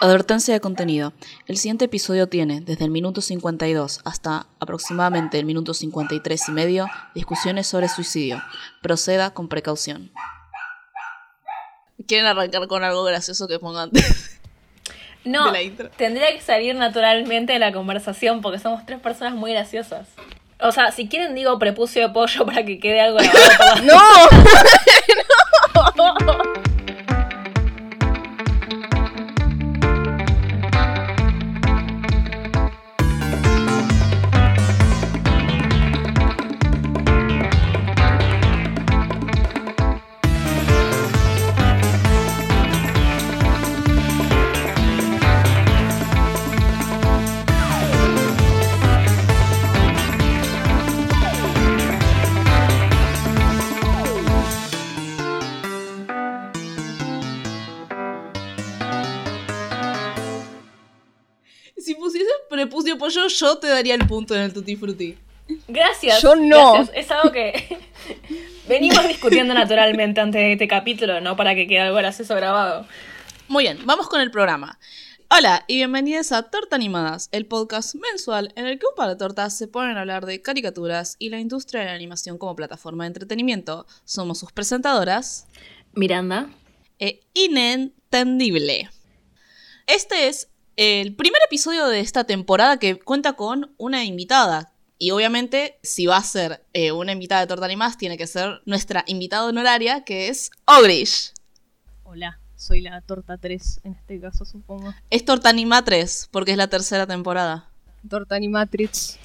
Advertencia de contenido. El siguiente episodio tiene, desde el minuto 52 hasta aproximadamente el minuto 53 y medio, discusiones sobre suicidio. Proceda con precaución. ¿Quieren arrancar con algo gracioso que pongan antes? No, de la intro. tendría que salir naturalmente de la conversación porque somos tres personas muy graciosas. O sea, si quieren digo prepucio de pollo para que quede algo grabado las- ¡No! pollo, yo te daría el punto en el Tutti Frutti. Gracias. Yo no. gracias. Es algo que venimos discutiendo naturalmente antes de este capítulo, ¿no? Para que quede algo gracioso grabado. Muy bien, vamos con el programa. Hola y bienvenidos a Torta Animadas, el podcast mensual en el que un par de tortas se ponen a hablar de caricaturas y la industria de la animación como plataforma de entretenimiento. Somos sus presentadoras Miranda. e Inentendible. Este es el primer episodio de esta temporada que cuenta con una invitada. Y obviamente, si va a ser eh, una invitada de Torta Animadas, tiene que ser nuestra invitada honoraria, que es Ogrish. Hola, soy la torta 3 en este caso, supongo. Es Torta Anima 3, porque es la tercera temporada. Torta Animatrix.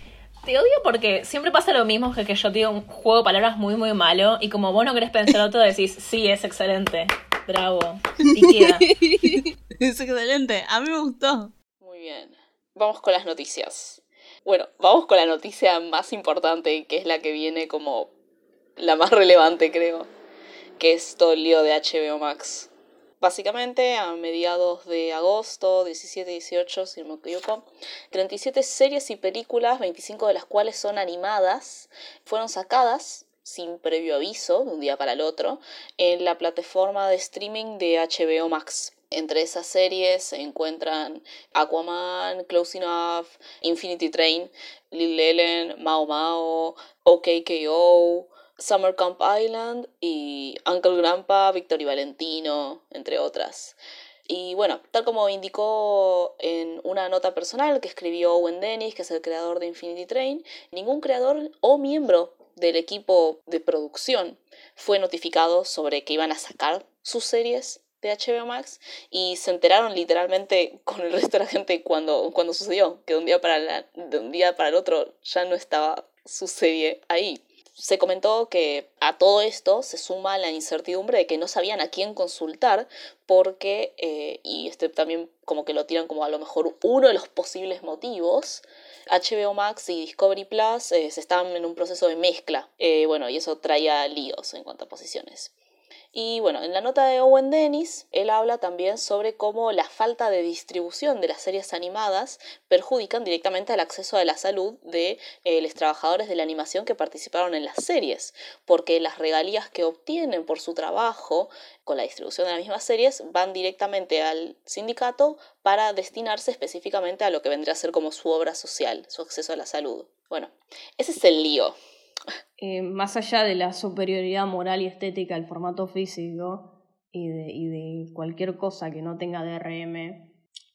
Te odio porque siempre pasa lo mismo que que yo te digo un juego de palabras muy muy malo y como vos no querés pensar otro decís, sí, es excelente. Bravo. Y. Es excelente, a mí me gustó. Muy bien, vamos con las noticias. Bueno, vamos con la noticia más importante, que es la que viene como la más relevante, creo, que es todo el lío de HBO Max. Básicamente, a mediados de agosto, 17-18, si no me equivoco, 37 series y películas, 25 de las cuales son animadas, fueron sacadas sin previo aviso, de un día para el otro, en la plataforma de streaming de HBO Max. Entre esas series se encuentran Aquaman, Close Enough, Infinity Train, Lil Ellen, Mao Mao, OKKO, Summer Camp Island y Uncle Grandpa, Victor y Valentino, entre otras. Y bueno, tal como indicó en una nota personal que escribió Owen Dennis, que es el creador de Infinity Train, ningún creador o miembro del equipo de producción fue notificado sobre que iban a sacar sus series de HBO Max y se enteraron literalmente con el resto de la gente cuando, cuando sucedió, que de un, día para la- de un día para el otro ya no estaba su serie ahí. Se comentó que a todo esto se suma la incertidumbre de que no sabían a quién consultar porque, eh, y este también como que lo tiran como a lo mejor uno de los posibles motivos, HBO Max y Discovery Plus eh, se estaban en un proceso de mezcla. Eh, bueno, y eso traía líos en cuanto a posiciones. Y bueno, en la nota de Owen Dennis, él habla también sobre cómo la falta de distribución de las series animadas perjudican directamente al acceso a la salud de eh, los trabajadores de la animación que participaron en las series, porque las regalías que obtienen por su trabajo con la distribución de las mismas series van directamente al sindicato para destinarse específicamente a lo que vendría a ser como su obra social, su acceso a la salud. Bueno, ese es el lío. Eh, más allá de la superioridad moral y estética del formato físico y de, y de cualquier cosa que no tenga DRM,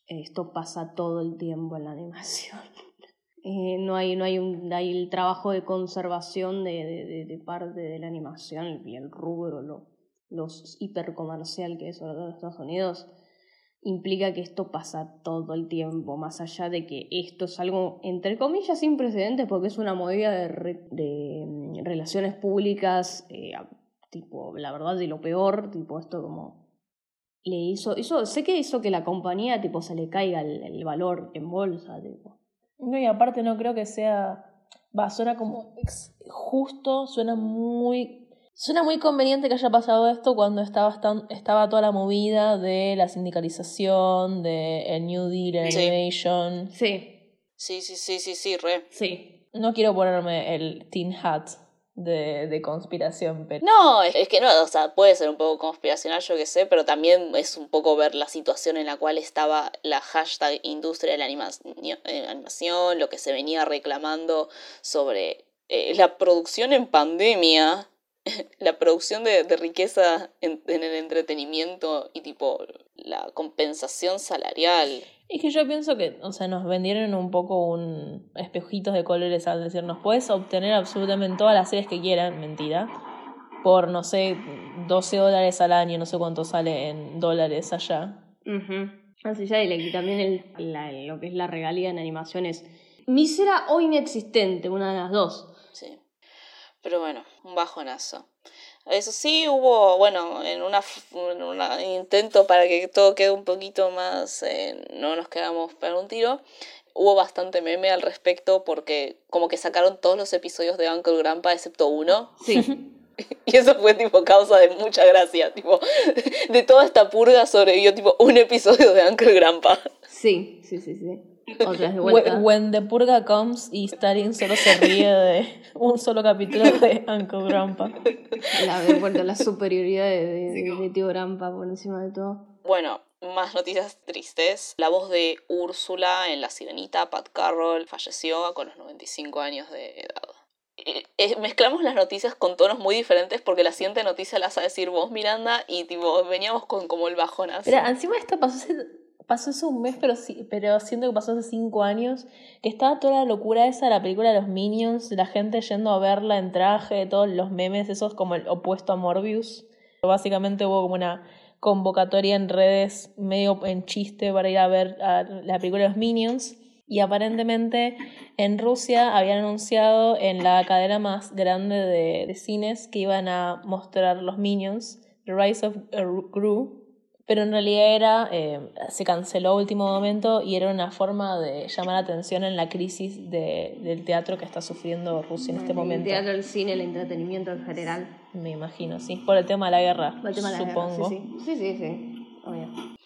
esto pasa todo el tiempo en la animación. Eh, no hay, no hay, un, hay el trabajo de conservación de, de, parte de la animación y el rubro, lo, los hipercomercial que es todo en Estados Unidos, implica que esto pasa todo el tiempo, más allá de que esto es algo, entre comillas, sin precedentes, porque es una movida de, mm, relaciones públicas, eh, tipo, la verdad, de lo peor, tipo, esto como le hizo, sé que hizo que la compañía, tipo, se le caiga el, el valor en bolsa, tipo. No, y aparte no creo que sea. Va, suena como justo, suena muy. Suena muy conveniente que haya pasado esto cuando estaba, estan- estaba toda la movida de la sindicalización, de el New Deal Sí. Animation. Sí, Sí, sí, sí, sí, sí, re. sí. No quiero ponerme el Teen Hat de, de conspiración. Pero... No, es, que no, o sea, puede ser un poco conspiracional, yo que sé, pero también es un poco ver la situación en la cual estaba la hashtag industria de la eh, animación, lo que se venía reclamando sobre eh, la producción en pandemia, la producción de, riqueza en, en, el entretenimiento y tipo la compensación salarial. Es que yo pienso que, o sea, nos vendieron un poco un espejitos de colores al decirnos, puedes obtener absolutamente todas las series que quieran, mentira, por, no sé, 12 dólares al año, no sé cuánto sale en dólares allá. Así ya, y también el, lo que es la regalía en animación es mísera o inexistente, una de las dos. Sí. Pero bueno, un bajonazo. Eso sí, hubo, bueno, en una, un intento para que todo quede un poquito más, eh, no nos quedamos para un tiro, hubo bastante meme al respecto porque como que sacaron todos los episodios de Uncle Grandpa excepto uno. Sí. Y eso fue tipo causa de mucha gracia, tipo, de toda esta purga sobrevivió tipo un episodio de Uncle Grandpa. Sí, sí, sí, sí. When the purga comes y Stalin solo se ríe de un solo capítulo de Uncle Grandpa. La, vuelta, la superioridad de, tío Grandpa por encima de todo. Bueno, más noticias tristes. La voz de Úrsula en La Sirenita, Pat Carroll, falleció con los 95 años de edad. Eh, eh, mezclamos las noticias con tonos muy diferentes porque la siguiente noticia la vas a decir vos, Miranda, y tipo, veníamos con como el bajonazo. Pero encima esta pasó pasó hace un mes, pero, sí, pero siento que pasó hace cinco años, que estaba toda la locura esa de la película de los Minions, la gente yendo a verla en traje, todos los memes, esos como el opuesto a Morbius. Básicamente hubo como una convocatoria en redes medio en chiste para ir a ver la película de los Minions. Y aparentemente en Rusia habían anunciado en la cadena más grande de, de cines que iban a mostrar los Minions, The Rise of Gru, pero en realidad era, eh, se canceló a último momento y era una forma de llamar atención en la crisis de, del teatro que está sufriendo Rusia en este momento. El teatro, el cine, el entretenimiento en general. Me imagino, sí, por el tema de la guerra, supongo. sí, sí, sí, sí, Obvio.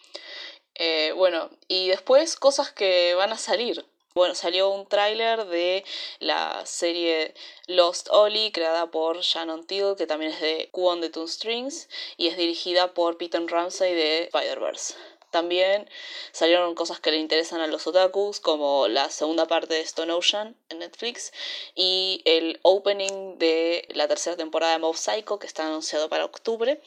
Eh, bueno, y después cosas que van a salir. Bueno, salió un tráiler de la serie Lost Ollie, creada por Shannon Till, que también es de Q on the Two Strings, y es dirigida por Peter Ramsey de Spider-Verse. También salieron cosas que le interesan a los otakus, como la segunda parte de Stone Ocean en Netflix y el opening de la tercera temporada de Mob Psycho, que está anunciado para octubre.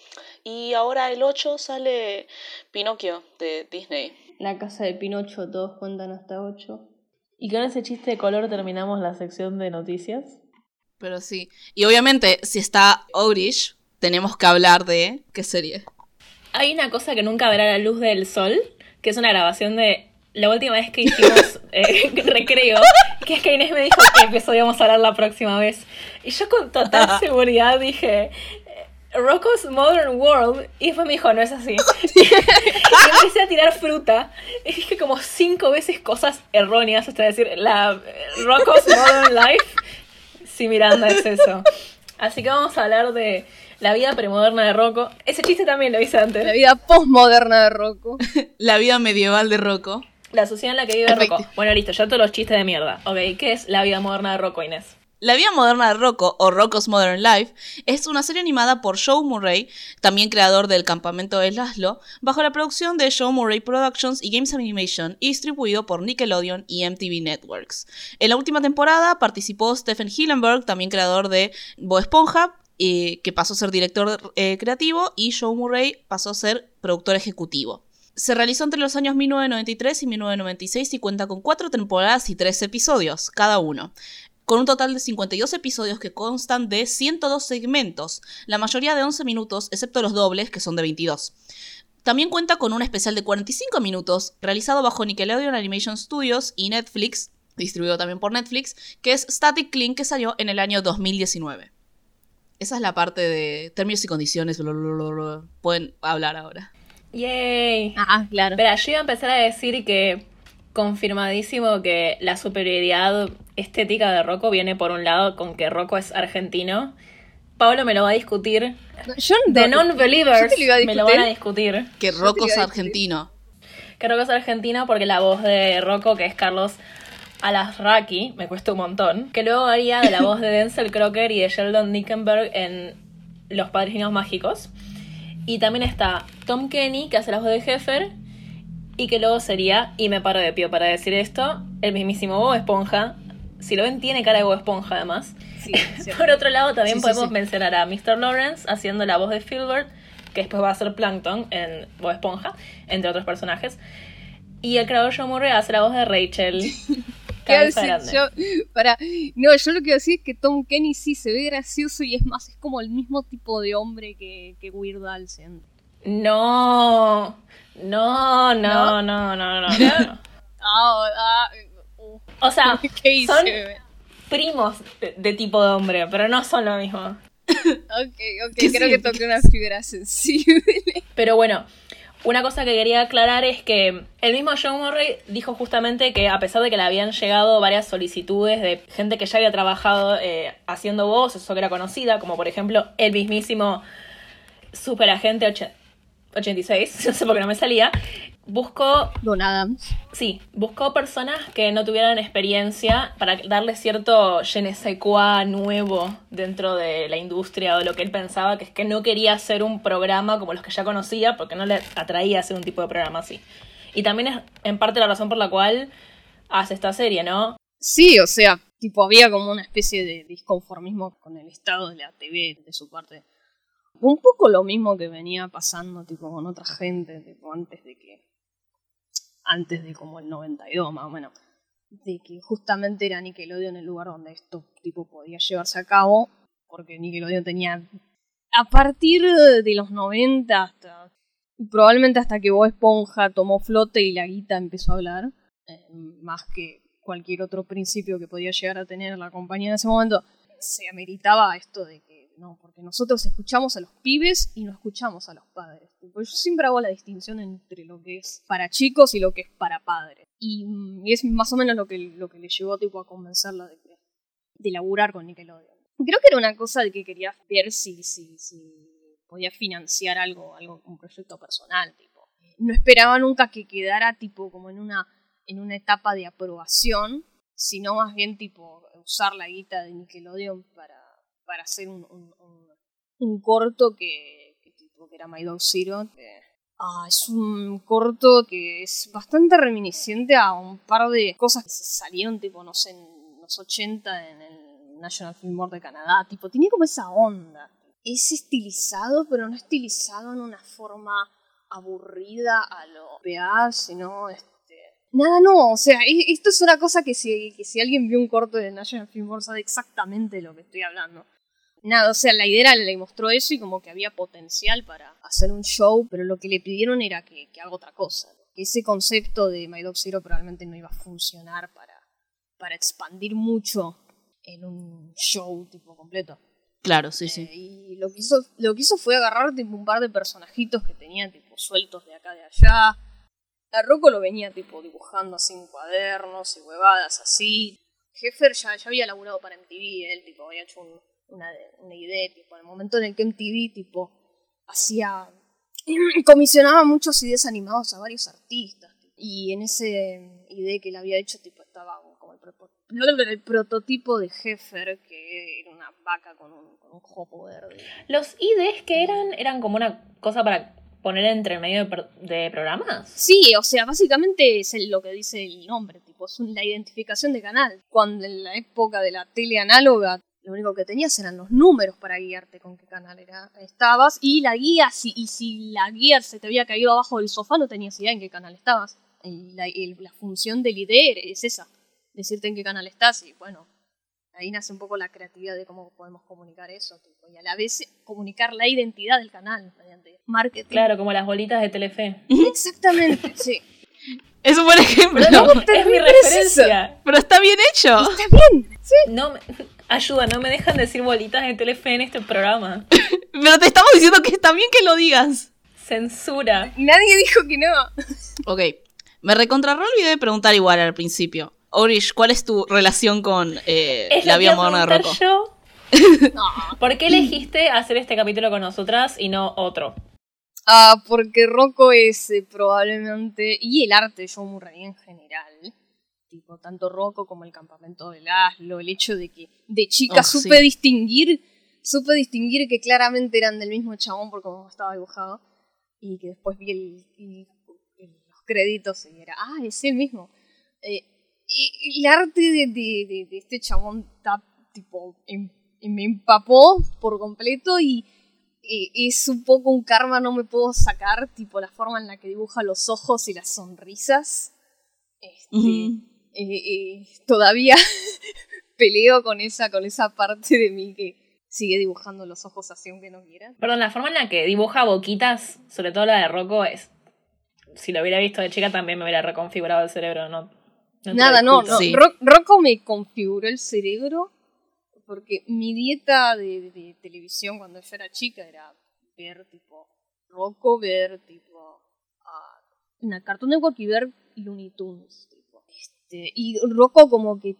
Y ahora el 8 sale Pinocchio de Disney. La casa de Pinocho, todos cuentan hasta 8. Y con ese chiste de color terminamos la sección de noticias. Pero sí. Y obviamente, si está Orish, tenemos que hablar de. ¿Qué serie? Hay una cosa que nunca verá la luz del sol, que es una grabación de la última vez que hicimos eh, recreo, que es que Inés me dijo que episodio a hablar la próxima vez. Y yo con total seguridad dije, Rocco's Modern World. Y después me dijo, no es así. y empecé a tirar fruta. Y dije como cinco veces cosas erróneas hasta decir, la Rocco's Modern Life. Sí, Miranda, es eso. Así que vamos a hablar de la vida premoderna de Rocco. Ese chiste también lo hice antes. La vida postmoderna de Rocco. la vida medieval de Rocco. La sociedad en la que vive Rocco. Bueno, listo, ya todos los chistes de mierda. Ok, ¿qué es la vida moderna de Rocco, Inés? La vida moderna de Rocco, o Rocco's Modern Life, es una serie animada por Joe Murray, también creador del Campamento de Laszlo, bajo la producción de Joe Murray Productions y Games Animation y distribuido por Nickelodeon y MTV Networks. En la última temporada participó Stephen Hillenberg, también creador de Bo Esponja, que pasó a ser director eh, creativo, y Joe Murray pasó a ser productor ejecutivo. Se realizó entre los años 1993 y 1996 y cuenta con cuatro temporadas y tres episodios, cada uno con un total de 52 episodios que constan de 102 segmentos, la mayoría de 11 minutos, excepto los dobles, que son de 22. También cuenta con un especial de 45 minutos, realizado bajo Nickelodeon Animation Studios y Netflix, distribuido también por Netflix, que es Static Clean, que salió en el año 2019. Esa es la parte de términos y condiciones, pueden hablar ahora. ¡Yay! Ah, claro. Pero yo iba a empezar a decir que confirmadísimo que la superioridad estética de Rocco viene por un lado con que Rocco es argentino. Pablo me lo va a discutir. Yo The Non-Believers me lo van a discutir. Que Rocco es argentino. Que Rocco es argentino porque la voz de Rocco, que es Carlos a las Raki, me cuesta un montón, que luego haría de la voz de Denzel Crocker y de Sheldon Nickenberg en Los Padrinos Mágicos. Y también está Tom Kenny, que hace la voz de Heffer, y que luego sería, y me paro de pie para decir esto, el mismísimo Bob Esponja. Si lo ven, tiene cara de Bob Esponja además. Por otro lado, también podemos mencionar a Mr. Lawrence haciendo la voz de Filbert, que después va a ser Plankton en Bob Esponja, entre otros personajes. Y el creador John Murray hace la voz de Rachel. ¿Qué decir? Yo, para, no, yo lo que decir es que Tom Kenny sí se ve gracioso y es más, es como el mismo tipo de hombre que, que Weird Al No, no, no, no, no, no. no, ah, ah, uh. O sea, son primos de, tipo de hombre, pero no son lo mismo. ok, ok, creo que toqué una fibra sensible. Pero bueno, una cosa que quería aclarar es que el mismo John Murray dijo justamente que a pesar de que le habían llegado varias solicitudes de gente que ya había trabajado eh, haciendo voz, eso que era conocida, como por ejemplo el mismísimo superagente 86, no sé por qué no me salía, buscó... Don Adams. Sí, buscó personas que no tuvieran experiencia para darle cierto je ne sais quoi nuevo dentro de la industria o lo que él pensaba, que es que no quería hacer un programa como los que ya conocía porque no le atraía hacer un tipo de programa así. Y también es en parte la razón por la cual hace esta serie, ¿no? Sí, o sea, tipo había como una especie de disconformismo con el estado de la TV de su parte. Un poco lo mismo que venía pasando tipo con otra gente, tipo antes de que antes de como el 92 más o menos, de que justamente era Nickelodeon el lugar donde esto tipo podía llevarse a cabo, porque Nickelodeon tenía a partir de los 90 hasta probablemente hasta que Bob Esponja tomó flote y la guita empezó a hablar, eh, más que cualquier otro principio que podía llegar a tener la compañía en ese momento, se ameritaba esto de que no, porque nosotros escuchamos a los pibes y no escuchamos a los padres. yo siempre hago la distinción entre lo que es para chicos y lo que es para padres. Y, mm, es más o menos lo que, lo que le llevó tipo, a convencerla de, de laburar con Nickelodeon. Creo que era una cosa de que quería ver si, si, si podía financiar algo, algo, un proyecto personal, tipo. No esperaba nunca que quedara tipo como en una, en una etapa de aprobación, sino más bien tipo usar la guita de Nickelodeon para para hacer un, un, corto que, que, que era My Dog Zero. ah, es un corto que es bastante reminiscente a un par de cosas que salieron, tipo, no sé, en los 80 en el National Film Board de Canadá. Tipo, tiene como esa onda. Es estilizado, pero no estilizado en una forma aburrida a lo PA, sino Nada, no, o sea, esto es una cosa que si, que si alguien vio un corto de National Film Board sabe exactamente de lo que estoy hablando nada, o sea, la idea le mostró eso y como que había potencial para hacer un show, pero lo que le pidieron era que, haga otra cosa. ese concepto de My Dog Zero probablemente no iba a funcionar para, para expandir mucho en un show tipo completo. Claro, sí, sí. Eh, y lo que hizo, lo que hizo fue agarrar tipo, un par de personajitos que tenían tipo sueltos de acá de allá. A Rocco lo venía tipo dibujando así en cuadernos y huevadas así. Heffer ya, ya había laburado para MTV, él tipo había hecho un, una, una idea, tipo, en el momento en el que MTV, tipo, hacía, comisionaba muchos ideas animados a varios artistas, y en ese idea que él había hecho, tipo, estaba como el, prototipo de Heffer, que era una vaca con un, con jopo verde. Los IDs que eran, eran como una cosa para poner entre medio de, programas? Sí, o sea, básicamente es lo que dice el nombre, tipo, es la identificación de canal. Cuando en la época de la tele análoga lo único que tenías eran los números para guiarte con qué canal era, estabas y la guía, si, y si la guía se te había caído abajo del sofá no tenías idea en qué canal estabas. Y la, la función del ID es esa, decirte en qué canal estás y bueno, ahí nace un poco la creatividad de cómo podemos comunicar eso y a la vez comunicar la identidad del canal mediante marketing. Claro, como las bolitas de Telefe. Exactamente, sí. Es un buen ejemplo. es mi referencia. Pero está bien hecho. Está bien. Sí. No, ayuda, no me dejan decir bolitas de Telefe en este programa. Pero te estamos diciendo que está bien que lo digas. Censura. Nadie dijo que no. Ok. Me recontrarró olvidé de preguntar igual al principio. Orish, ¿cuál es tu relación con eh, la vida moderna de Rocco? Yo? ¿Por qué elegiste hacer este capítulo con nosotras y no otro? Ah, porque Rocco es eh, probablemente, y el arte de Joe Murray en general, Tipo, tanto Rocco como el campamento de Laszlo, el hecho de que de chica oh, supe distinguir, supe distinguir que claramente eran del mismo chabón por cómo estaba dibujado, y que después vi el, los créditos y era, ah, es el mismo. Eh, el arte de, de, de, este chabón está, tipo, me empapó por completo y es un poco un karma, no me puedo sacar, tipo la forma en la que dibuja los ojos y las sonrisas. Este, eh, eh, todavía peleo con esa, con esa parte de mí que sigue dibujando los ojos así aunque no quiera. Perdón, la forma en la que dibuja boquitas, sobre todo la de Rocco, es. Si lo hubiera visto de chica también me hubiera reconfigurado el cerebro, ¿no? Nada, no, no. Rocco me configuró el cerebro porque mi dieta de, televisión cuando yo era chica era ver tipo Rocco, ver tipo uh, una Cartoon Network y ver Looney Tunes. Tipo. Este, y Rocco como que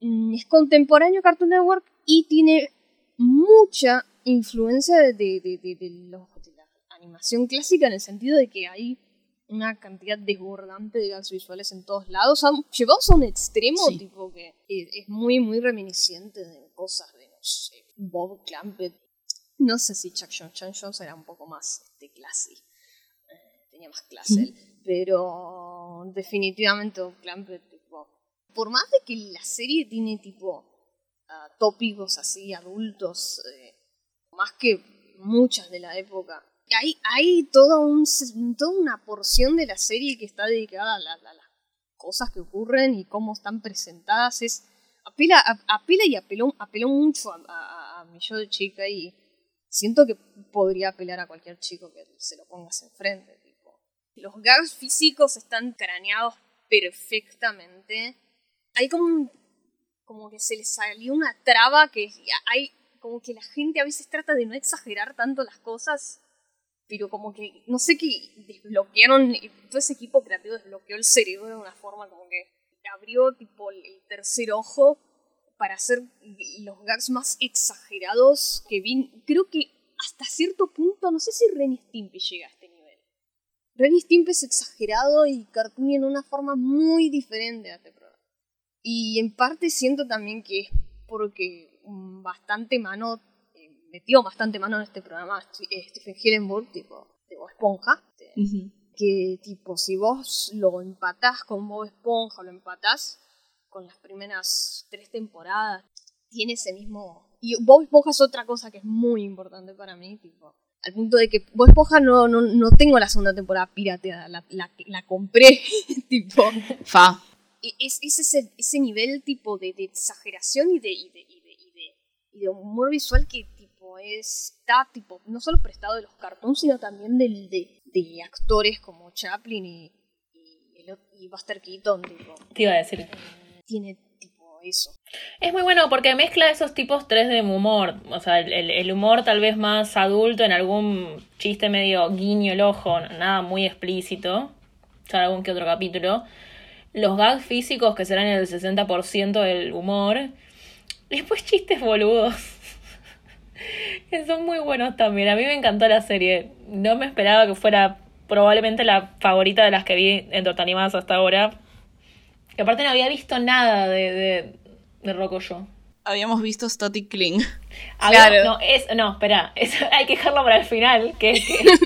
mm, es contemporáneo Cartoon Network y tiene mucha influencia de, de, de, de, la animación clásica en el sentido de que hay una cantidad desbordante de gags visuales en todos lados, llevados a un extremo tipo que es, muy, muy reminiscente de cosas de, no sé, Bob Clampett. No sé si Chuck Jones, Chuck Jones era un poco más este, classy, eh, tenía más clase él, pero definitivamente Bob Clampett, tipo, por más de que la serie tiene tipo ah, tópicos así adultos, eh, más que muchas de la época, hay, hay toda, un, una porción de la serie que está dedicada a, las cosas que ocurren y cómo están presentadas. Es, apela, apela y apeló, mucho a, a, mi yo de chica y siento que podría apelar a cualquier chico que se lo pongas enfrente. Los gags físicos están craneados perfectamente. Hay como como que se le salió una traba que hay como que la gente a veces trata de no exagerar tanto las cosas pero como que, no sé qué, desbloquearon, todo ese equipo creativo desbloqueó el cerebro de una forma como que abrió tipo el tercer ojo para hacer los gags más exagerados que vi. Creo que hasta cierto punto, no sé si Ren Stimpy llega a este nivel. Ren Stimpy es exagerado y Cartoon en una forma muy diferente a este programa. Y en parte siento también que es porque bastante mano metió bastante mano en este programa eh, Stephen Hillenburg, tipo, Bob Esponja. Que, tipo, si vos lo empatás con Bob Esponja lo empatás con las primeras tres temporadas, tiene ese mismo. Y Bob Esponja es otra cosa que es muy importante para mí, tipo. Al punto de que Bob Esponja no, no, no tengo la segunda temporada pirateada, la, la, compré, tipo. Fa. E, es, es ese, ese nivel tipo de, de exageración y de, y de, y de, y de humor visual que está tipo no solo prestado de los cartoons, sino también del, de, de actores como Chaplin y, y, Buster Keaton. Tipo, Te iba a decir. Tiene tipo eso. Es muy bueno porque mezcla esos tipos tres de humor. O sea, el, el humor tal vez más adulto en algún chiste medio guiño el ojo, nada muy explícito. O algún que otro capítulo. Los gags físicos que serán el 60% del humor. Y después chistes boludos son muy buenos también. A mí me encantó la serie. No me esperaba que fuera probablemente la favorita de las que vi en Animadas hasta ahora. Que aparte no había visto nada de, de, de Rocco yo. Habíamos visto Static Cling. Claro. No, es, no, espera, hay que dejarlo para el final, que que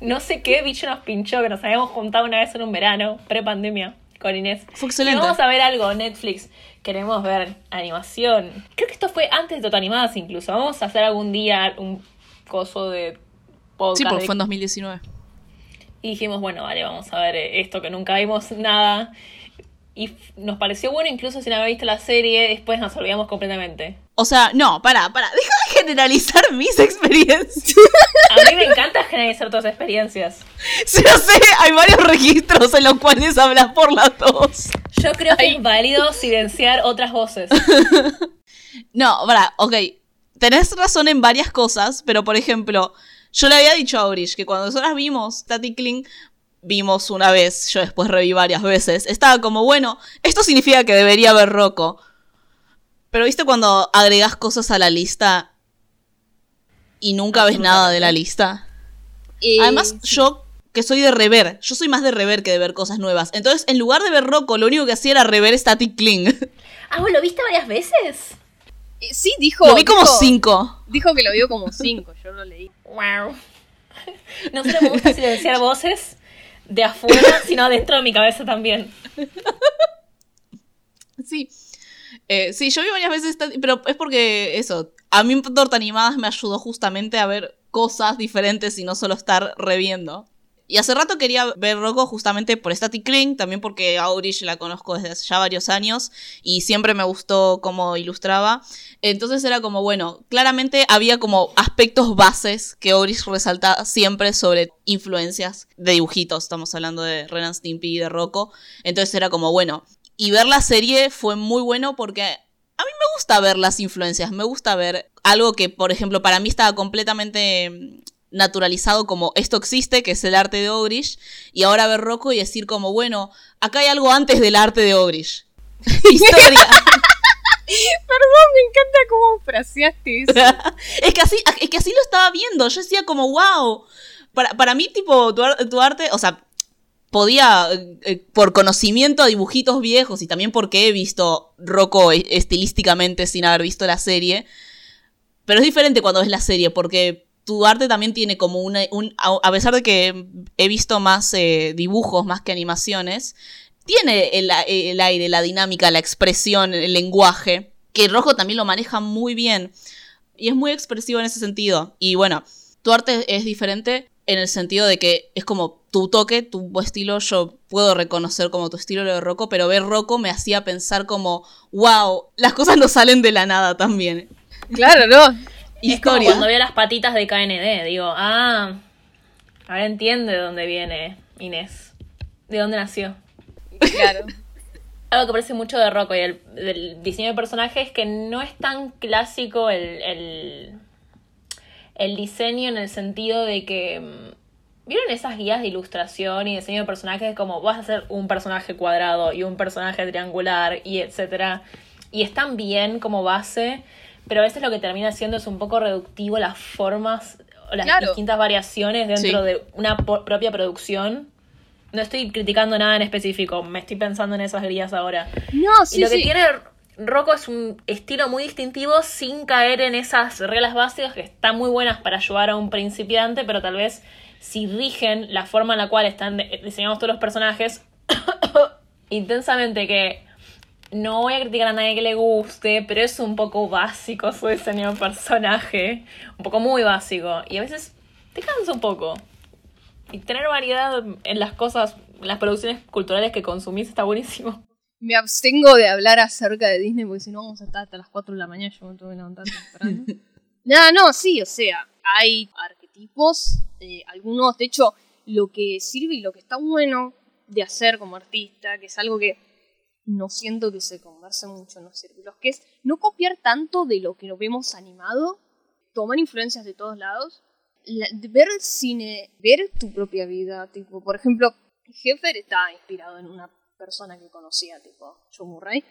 no sé qué bicho nos pinchó, que nos habíamos juntado una vez en un verano, pre-pandemia, con Inés. Fue excelente. vamos a ver algo, Netflix queremos ver animación. Creo que esto fue antes de Animadas incluso. Vamos a hacer algún día un coso de podcast. Sí, porque fue en 2019. Y dijimos, bueno, vale, vamos a ver esto que nunca vimos nada. Y nos pareció bueno incluso sin haber visto la serie, después nos olvidamos completamente. O sea, no, para, para, deja de generalizar mis experiencias. A mí me encanta generalizar todas experiencias. Sí, no sé, hay varios registros en los cuales hablas por las dos. Yo creo que es válido silenciar otras voces. No, para, ok. Tenés razón en varias cosas, pero por ejemplo, yo le había dicho a Aurish que cuando nosotras vimos Tati Kling, vimos una vez, yo después reví varias veces, estaba como, bueno, esto significa que debería haber Rocco. Pero viste cuando agregas cosas a la lista y nunca ves nada de la lista. Además, yo que soy de rever. Yo soy más de rever que de ver cosas nuevas. Entonces, en lugar de ver Rocco, lo único que hacía era rever Static Cling. Ah, ¿vos lo viste varias veces? Eh, sí, dijo. Lo vi como dijo- cinco. Dijo que lo vio como cinco, yo lo leí. Wow. No solo me gusta silenciar voces de afuera, sino dentro de mi cabeza también. Sí. Eh, sí, yo vi varias veces, Static- pero es porque eso, a mí Torta Animadas me ayudó justamente a ver cosas diferentes y no solo estar reviendo. Y hace rato quería ver Rocco justamente por Static Cling, también porque Aurish la conozco desde hace ya varios años y siempre me gustó cómo ilustraba. Entonces era como, bueno, claramente había como aspectos bases que Aurish resalta siempre sobre influencias de dibujitos. Estamos hablando de Ren and Stimpy y de Rocco. Entonces era como, bueno, y ver la serie fue muy bueno porque a mí me gusta ver las influencias, me gusta ver algo que, por ejemplo, para mí estaba completamente naturalizado como esto existe, que es el arte de Ogrish, y ahora ver Rocco y decir como, bueno, acá hay algo antes del arte de Ogrish. Historia. Perdón, me encanta cómo fraseaste eso. es, que así, es que así lo estaba viendo, yo decía como, wow. Para, para mí, tipo, tu, tu arte, o sea, podía, eh, eh, por conocimiento a dibujitos viejos y también porque he visto Rocco e- estilísticamente sin haber visto la serie, pero es diferente cuando ves la serie porque tu arte también tiene como una, un, a pesar de que he visto más eh, dibujos más que animaciones, tiene el, el aire, la dinámica, la expresión, el lenguaje, que Rojo también lo maneja muy bien y es muy expresivo en ese sentido. Y bueno, tu arte es diferente en el sentido de que es como tu toque, tu estilo, yo puedo reconocer como tu estilo lo de Rocco, pero ver Rocco me hacía pensar como, wow, las cosas no salen de la nada también. Claro, no. Es como Historia. cuando veo las patitas de KND, digo, ah, ahora entiende de dónde viene Inés, de dónde nació. Claro. Algo que parece mucho de Rocco y el, del diseño de personaje es que no es tan clásico el, el, el diseño en el sentido de que... mm, ¿Vieron esas guías de ilustración y diseño de personajes como vas a hacer un personaje cuadrado y un personaje triangular y etcétera? Y están bien como base, pero a veces lo que termina siendo es un poco reductivo las formas o las Claro. distintas variaciones dentro Sí. de una propia producción. No estoy criticando nada en específico, me estoy pensando en esas guías ahora. No, sí, y lo que sí. tiene Rocco es un estilo muy distintivo sin caer en esas reglas básicas que están muy buenas para ayudar a un principiante, pero tal vez si rigen la forma en la cual están diseñados todos los personajes intensamente que no voy a criticar a nadie que le guste, pero es un poco básico su diseño de personaje, un poco muy básico y a veces te cansa un poco. Y tener variedad en las cosas, en las producciones culturales que consumís está buenísimo. Me abstengo de hablar acerca de Disney porque si no vamos a estar hasta las 4 de la mañana. Yo me tuve que levantar temprano. Nada, no, sí, o sea, hay arquetipos, eh, algunos, de hecho, lo que sirve y lo que está bueno de hacer como artista, que es algo que no siento que se converse mucho en los círculos, que es no copiar tanto de lo que lo vemos animado, tomar influencias de todos lados, la- de ver cine, ver tu propia vida, tipo, por ejemplo, Heffer está inspirado en una persona que conocía, tipo Joe Murray.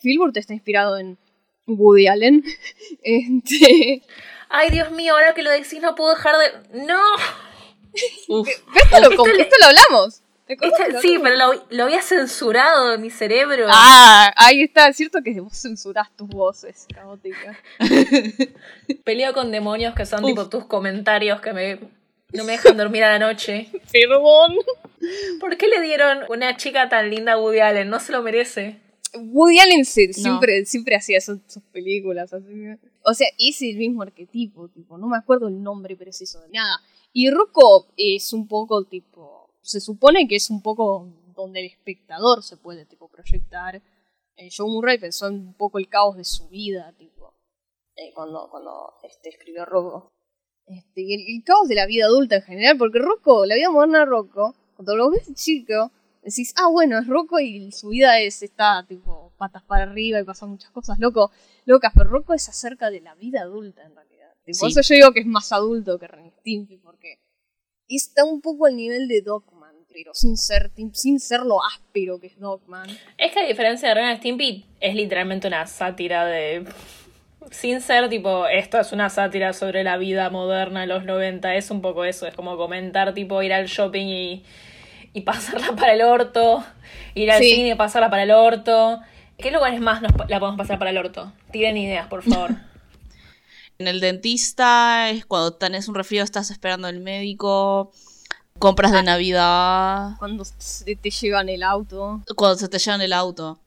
Filbert está inspirado en Woody Allen. Este, Ay, Dios mío, ahora que lo decís no puedo dejar de... ¡No! Uf. esto, lo, esto lo hablamos. ¿Te acordás que lo Este- sí, pero lo, lo había censurado de mi cerebro. Ah, ahí está, es cierto que vos censurás tus voces caóticas. Peleo con demonios que son Uf. tipo tus comentarios que me, no me dejan dormir a la noche. Perdón. ¿Por qué le dieron una chica tan linda a Woody Allen? No se lo merece. Woody Allen se- siempre, siempre hacía sus películas así. O sea, es el mismo arquetipo, tipo, no me acuerdo el nombre preciso de nada. Y Rocco es un poco tipo. Se supone que es un poco donde el espectador se puede tipo proyectar. Eh, Joe Murray pensó en un poco el caos de su vida, tipo. eh, cuando, cuando este, escribió Rocco. Este, y el, el caos de la vida adulta en general, porque Rocco, la vida moderna de Rocco, cuando lo ves chico, decís, ah, bueno, es Rocco y su vida es, está, tipo, patas para arriba y pasan muchas cosas loco, locas, pero Rocco es acerca de la vida adulta en realidad. Tipo, Por Sí. eso yo digo que es más adulto que Ren y Stimpy, porque está un poco al nivel de Dogman, pero sin ser, sin ser lo áspero que es Dogman. Es que a diferencia de Ren Stimpy, es literalmente una sátira de Sin ser tipo, esto es una sátira sobre la vida moderna de los 90, es un poco eso, es como comentar tipo ir al shopping y, y pasarla para el orto, ir al cine y pasarla para el orto. ¿Qué lugares más nos, la podemos pasar para el orto? Tiren ideas, por favor. en el dentista, es cuando tenés un resfrío, estás esperando al médico. Compras de ah. Navidad. Cuando se te llevan el auto. Cuando se te llevan el auto.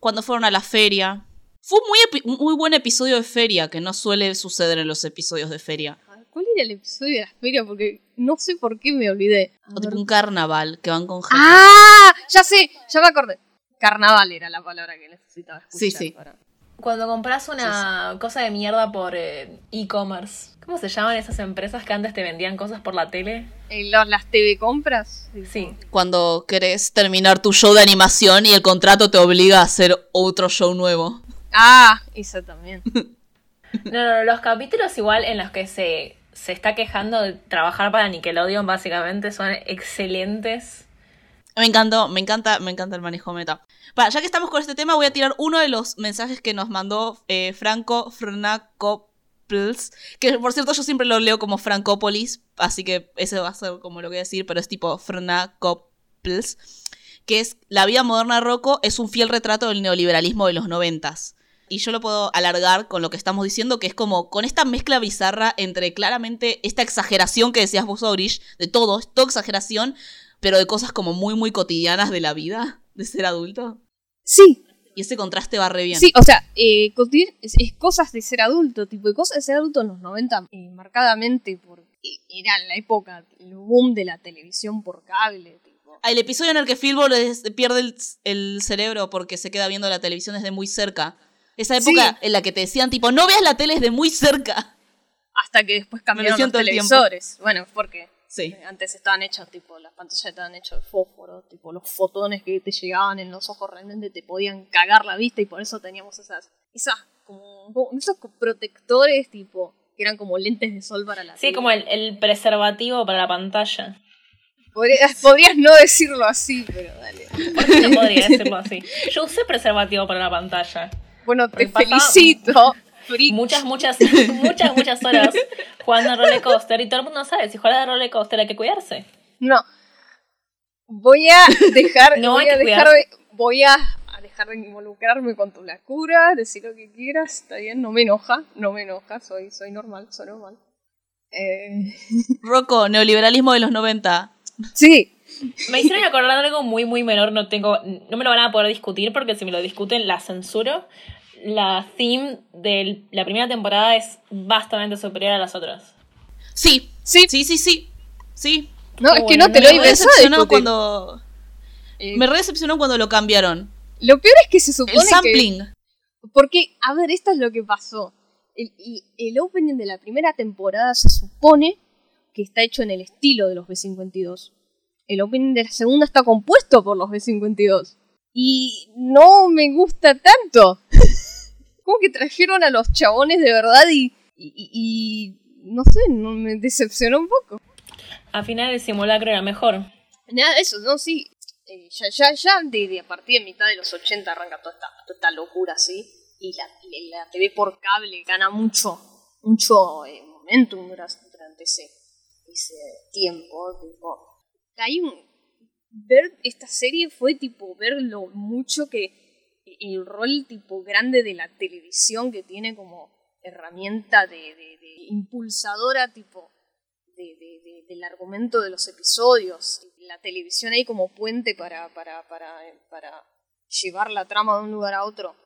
Cuando fueron a la feria. Fue un muy, muy buen episodio de feria, que no suele suceder en los episodios de feria. ¿Cuál era el episodio de la feria? Porque no sé por qué me olvidé. o tipo un carnaval, que van con gente. ¡Ah! Ya sé, ya me acordé. Carnaval era la palabra que necesitaba escuchar. Sí, sí. Cuando compras una cosa de mierda por eh, e-commerce, ¿cómo se llaman esas empresas que antes te vendían cosas por la tele? Eh, ¿Las TV compras? Sí. Cuando querés terminar tu show de animación y el contrato te obliga a hacer otro show nuevo. Ah, eso también. no, no, los capítulos igual en los que se, se está quejando de trabajar para Nickelodeon básicamente son excelentes. Me encantó, me encanta, me encanta el manejo meta. Ya que estamos con este tema, voy a tirar uno de los mensajes que nos mandó eh, Franco Frnakopls, que por cierto yo siempre lo leo como Francópolis, así que ese va a ser como lo voy a decir, pero es tipo Frnakopls, que es La vida moderna de Rocco es un fiel retrato del neoliberalismo de los noventas. Y yo lo puedo alargar con lo que estamos diciendo, que es como con esta mezcla bizarra entre claramente esta exageración que decías vos, Orish, de todo, es toda exageración, pero de cosas como muy, muy cotidianas de la vida, de ser adulto. Sí. Y ese contraste va re bien. Sí, o sea, eh, es, cosas de ser adulto, tipo de cosas de ser adulto en los 90, eh, marcadamente, porque era la época, el boom de la televisión por cable. Tipo. Ah, el episodio en el que Philbo pierde el, cerebro porque se queda viendo la televisión desde muy cerca. Esa época en la que te decían, tipo, no veas la tele desde muy cerca. Hasta que después cambiaron los televisores. Bueno, porque Sí. Eh, antes estaban hechos, tipo, las pantallas estaban hechas de fósforo, tipo, los fotones que te llegaban en los ojos realmente te podían cagar la vista y por eso teníamos esas, esas, como, esos protectores, tipo, que eran como lentes de sol para la Sí, como el, preservativo para la pantalla. Podrías, no decirlo así, pero dale. ¿Por qué no podría decirlo así? Yo usé preservativo para la pantalla. Bueno, te felicito. Muchas, muchas, muchas, muchas horas jugando a roller coaster y todo el mundo sabe, si juega a roller coaster hay que cuidarse. No. Voy a dejar, no voy, a dejar de, voy a, dejar de involucrarme con tu locura, decir lo que quieras, está bien, no me enoja, no me enoja, soy, soy normal, soy normal. Eh... Rocco, neoliberalismo de los 90. Sí. Me hicieron acordar de algo muy, muy menor, no tengo, no me lo van a poder discutir porque si me lo discuten la censuro, la theme de la primera temporada es bastante superior a las otras. Sí, sí, sí, sí, sí. Sí. No, es que no te lo iba a cuando eh, Me redecepcionó cuando lo cambiaron. Lo peor es que se supone El sampling. Porque, a ver, esto es lo que pasó. El, el opening de la primera temporada se supone que está hecho en el estilo de los B52. El opening de la segunda está compuesto por los B52. Y no me gusta tanto. Como que trajeron a los chabones de verdad y, y, no sé, no, me decepcionó un poco. Al final el simulacro era mejor. Nada de eso, no, sí. Eh, ya, ya, ya de, a partir de mitad de los 80 arranca toda esta, toda esta locura, ¿sí? Y la, la, TV por cable gana mucho, mucho eh, momentum durante ese, ese tiempo. Tipo. Ver esta serie fue tipo ver lo mucho que el rol tipo grande de la televisión que tiene como herramienta de, impulsadora tipo del argumento de los episodios. La televisión ahí como puente para, para, para, para llevar la trama de un lugar a otro.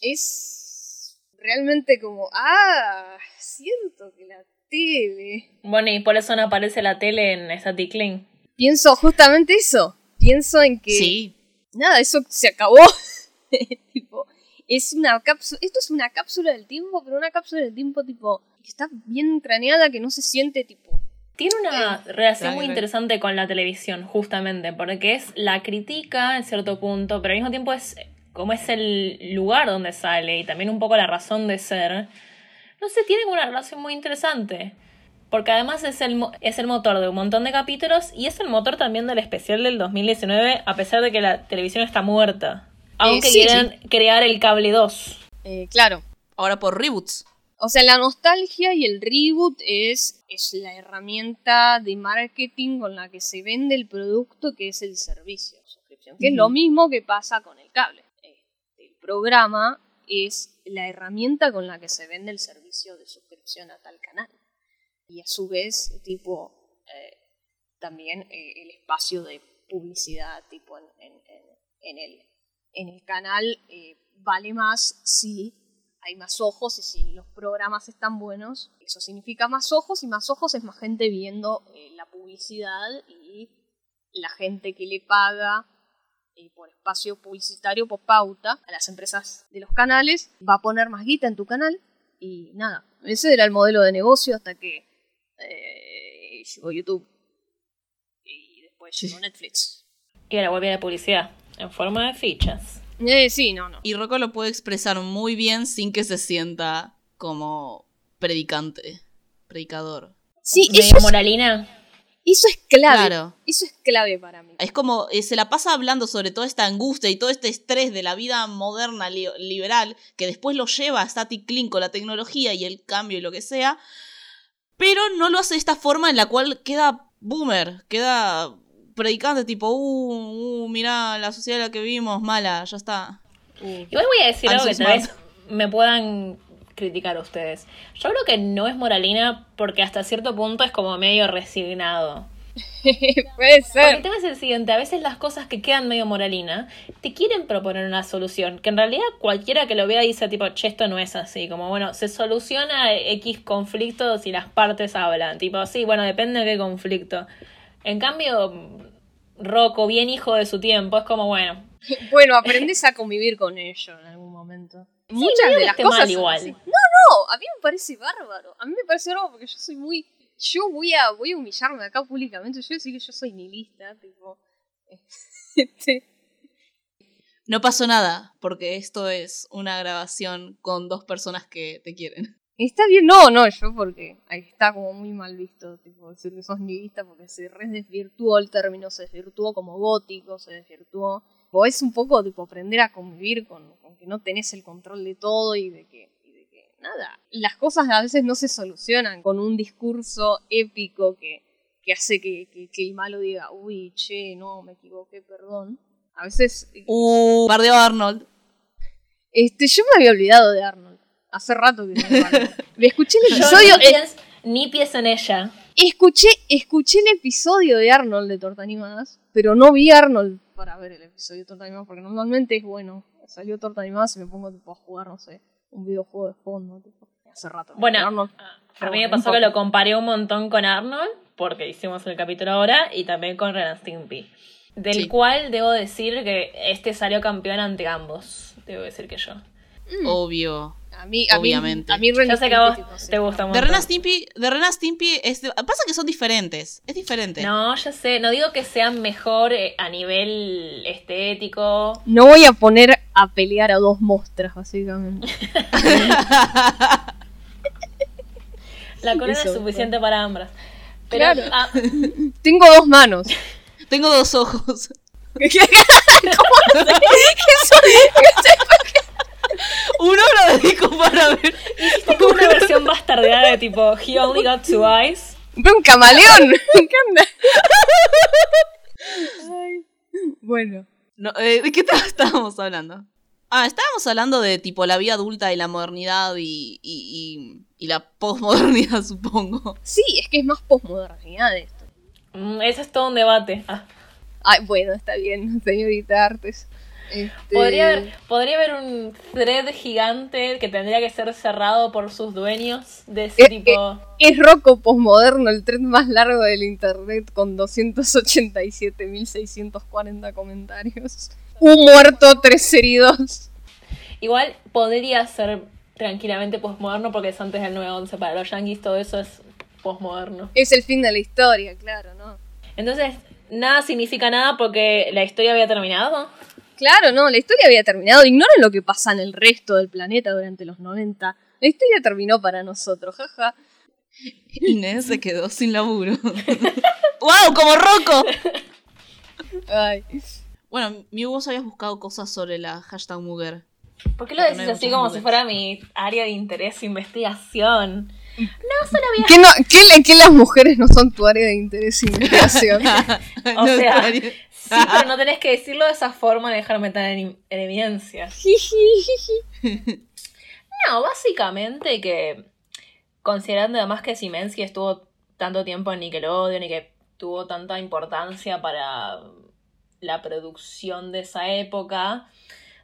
Es realmente como, ah, cierto que la tele. Bueno, y por eso no aparece la tele en Static Link. Pienso justamente eso. Pienso en que. Sí. Nada, eso se acabó. tipo, es una cápsula, esto es una cápsula del tiempo, pero una cápsula del tiempo tipo que está bien craneada, que no se siente tipo tiene una eh, relación muy interesante con la televisión, justamente, porque es la critica en cierto punto, pero al mismo tiempo es como es el lugar donde sale y también un poco la razón de ser. No sé, tiene una relación muy interesante. Porque además es el, es el motor de un montón de capítulos y es el motor también del especial del 2019, a pesar de que la televisión está muerta. Aunque eh, quieran crear el cable 2. Eh, claro. Ahora por reboots. O sea, la nostalgia y el reboot es, es la herramienta de marketing con la que se vende el producto que es el servicio de suscripción. Que es lo mismo que pasa con el cable. Este, el programa es la herramienta con la que se vende el servicio de suscripción a tal canal. Y a su vez, tipo, eh, también eh, el espacio de publicidad, tipo, en, el, en el, canal eh, vale más si hay más ojos y si los programas están buenos, eso significa más ojos y más ojos es más gente viendo la publicidad y la gente que le paga por espacio publicitario, por pauta, a las empresas de los canales, va a poner más guita en tu canal y nada. Ese era el modelo de negocio hasta que eh, llegó YouTube y después llegó Netflix. Y ahora vuelve la publicidad en forma de fichas. Eh, sí, no, no. Y Rocco lo puede expresar muy bien sin que se sienta como predicante, predicador. Sí, eso moralina. Eso es clave. Eso es clave para mí. Es como, eh, se la pasa hablando sobre toda esta angustia y todo este estrés de la vida moderna liberal que después lo lleva a Static Clean con la tecnología y el cambio y lo que sea, pero no lo hace de esta forma en la cual queda boomer, queda predicante tipo, uh, uh mirá, la sociedad en la que vivimos, mala, ya está. Uh. Igual voy a decir algo que tal vez me puedan criticar ustedes. Yo creo que no es moralina porque hasta cierto punto es como medio resignado. Puede ser. el tema es el siguiente, a veces las cosas que quedan medio moralina te quieren proponer una solución, que en realidad cualquiera que lo vea dice tipo, che, esto no es así, como bueno, se soluciona X conflicto si las partes hablan, tipo, sí, bueno, depende de qué conflicto. En cambio, Rocco, bien hijo de su tiempo, es como, bueno. bueno, aprendes a convivir con ello en algún momento muchas de las cosas. igual. No, no, a mí me parece bárbaro. A mí me parece bárbaro porque yo soy muy. Yo voy a, voy a humillarme acá públicamente. Yo voy a decir que yo soy nihilista, tipo. Este. No pasó nada, porque esto es una grabación con dos personas que te quieren. Está bien, no, no, yo porque ahí está como muy mal visto, tipo, decir que sos nihilista porque se desvirtuó el término, se desvirtuó como gótico, se desvirtuó es un poco tipo aprender a convivir con, que no tenés el control de todo y de que, nada, las cosas a veces no se solucionan con un discurso épico que, hace que, el malo diga, uy, che, no, me equivoqué, perdón. A veces... Uh, bardeó a Arnold. Este, yo me había olvidado de Arnold. Hace rato que me escuché el episodio... ni, pies, en ella. Escuché, escuché el episodio de Arnold de Tortanimadas, pero no vi Arnold para ver el episodio de Torta Animada, porque normalmente es bueno, salió Torta Animada y me pongo tipo, a jugar, no sé, un videojuego de fondo, tipo, hace rato. Bueno, a mí me pasó que lo comparé un montón con Arnold, porque hicimos el capítulo ahora, y también con Ren Stimpy. Del cual debo decir que este salió campeón ante ambos, debo decir que yo. Mm. Obvio. A mí, Obviamente. A mí, Yo sé que a vos te gusta mucho. De Rena Stimpy, de Rena Stimpy es, pasa que son diferentes. Es diferente. No, ya sé. No digo que sean mejor eh, a nivel estético. No voy a poner a pelear a dos monstras, básicamente. La corona es suficiente para ambas. claro. Ah, Tengo dos manos. Tengo dos ojos. ¿Qué? ¿Cómo? ¿Qué Uno lo dedico para ver. Hiciste como una versión bastardeada de tipo He only got two eyes. Un camaleón. Me encanta. Bueno. Eh, ¿De qué estábamos hablando? Ah, estábamos hablando de tipo la vida adulta y la modernidad y, y, y, la posmodernidad, supongo. Sí, es que es más posmodernidad esto. Mm, ese es todo un debate. Ah. Ay, bueno, está bien, señorita Artes. Este, podría, haber, podría haber un thread gigante que tendría que ser cerrado por sus dueños de ese tipo. Es, roco posmoderno, el thread más largo del internet con 287.640 comentarios. Un muerto, tres heridos. Igual podría ser tranquilamente posmoderno porque es antes del 9-11. Para los yankees todo eso es posmoderno. Es el fin de la historia, claro, ¿no? Entonces, nada significa nada porque la historia había terminado. Claro, no, la historia había terminado. Ignoren lo que pasa en el resto del planeta durante los 90. La historia terminó para nosotros, jaja. Inés se quedó sin laburo. ¡Wow! ¡Como Rocco! Ay. Bueno, mi vos habías buscado cosas sobre la hashtag Muger. ¿Por qué lo decís así como si fuera mi área de interés, investigación? No, solo había... ¿Qué, no, qué, las mujeres no son tu área de interés e investigación? o sea, sí, pero no tenés que decirlo de esa forma dejarme tan en, evidencia. no, básicamente que considerando además que Simensky estuvo tanto tiempo en Nickelodeon y que tuvo tanta importancia para la producción de esa época,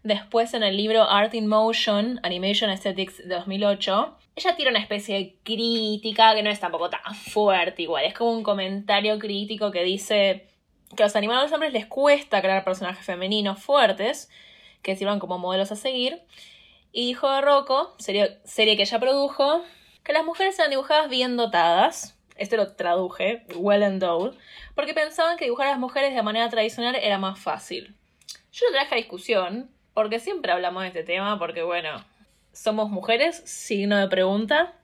después en el libro Art in Motion, Animation Aesthetics de 2008, ella tira una especie de crítica que no es tampoco tan fuerte igual, es como un comentario crítico que dice que a los animadores hombres les cuesta crear personajes femeninos fuertes que sirvan como modelos a seguir. Y dijo de Rocco, serie, serie que ella produjo, que las mujeres eran dibujadas bien dotadas, esto lo traduje, well endowed, porque pensaban que dibujar a las mujeres de manera tradicional era más fácil. Yo lo traje a discusión, porque siempre hablamos de este tema, porque bueno, somos mujeres, signo de pregunta,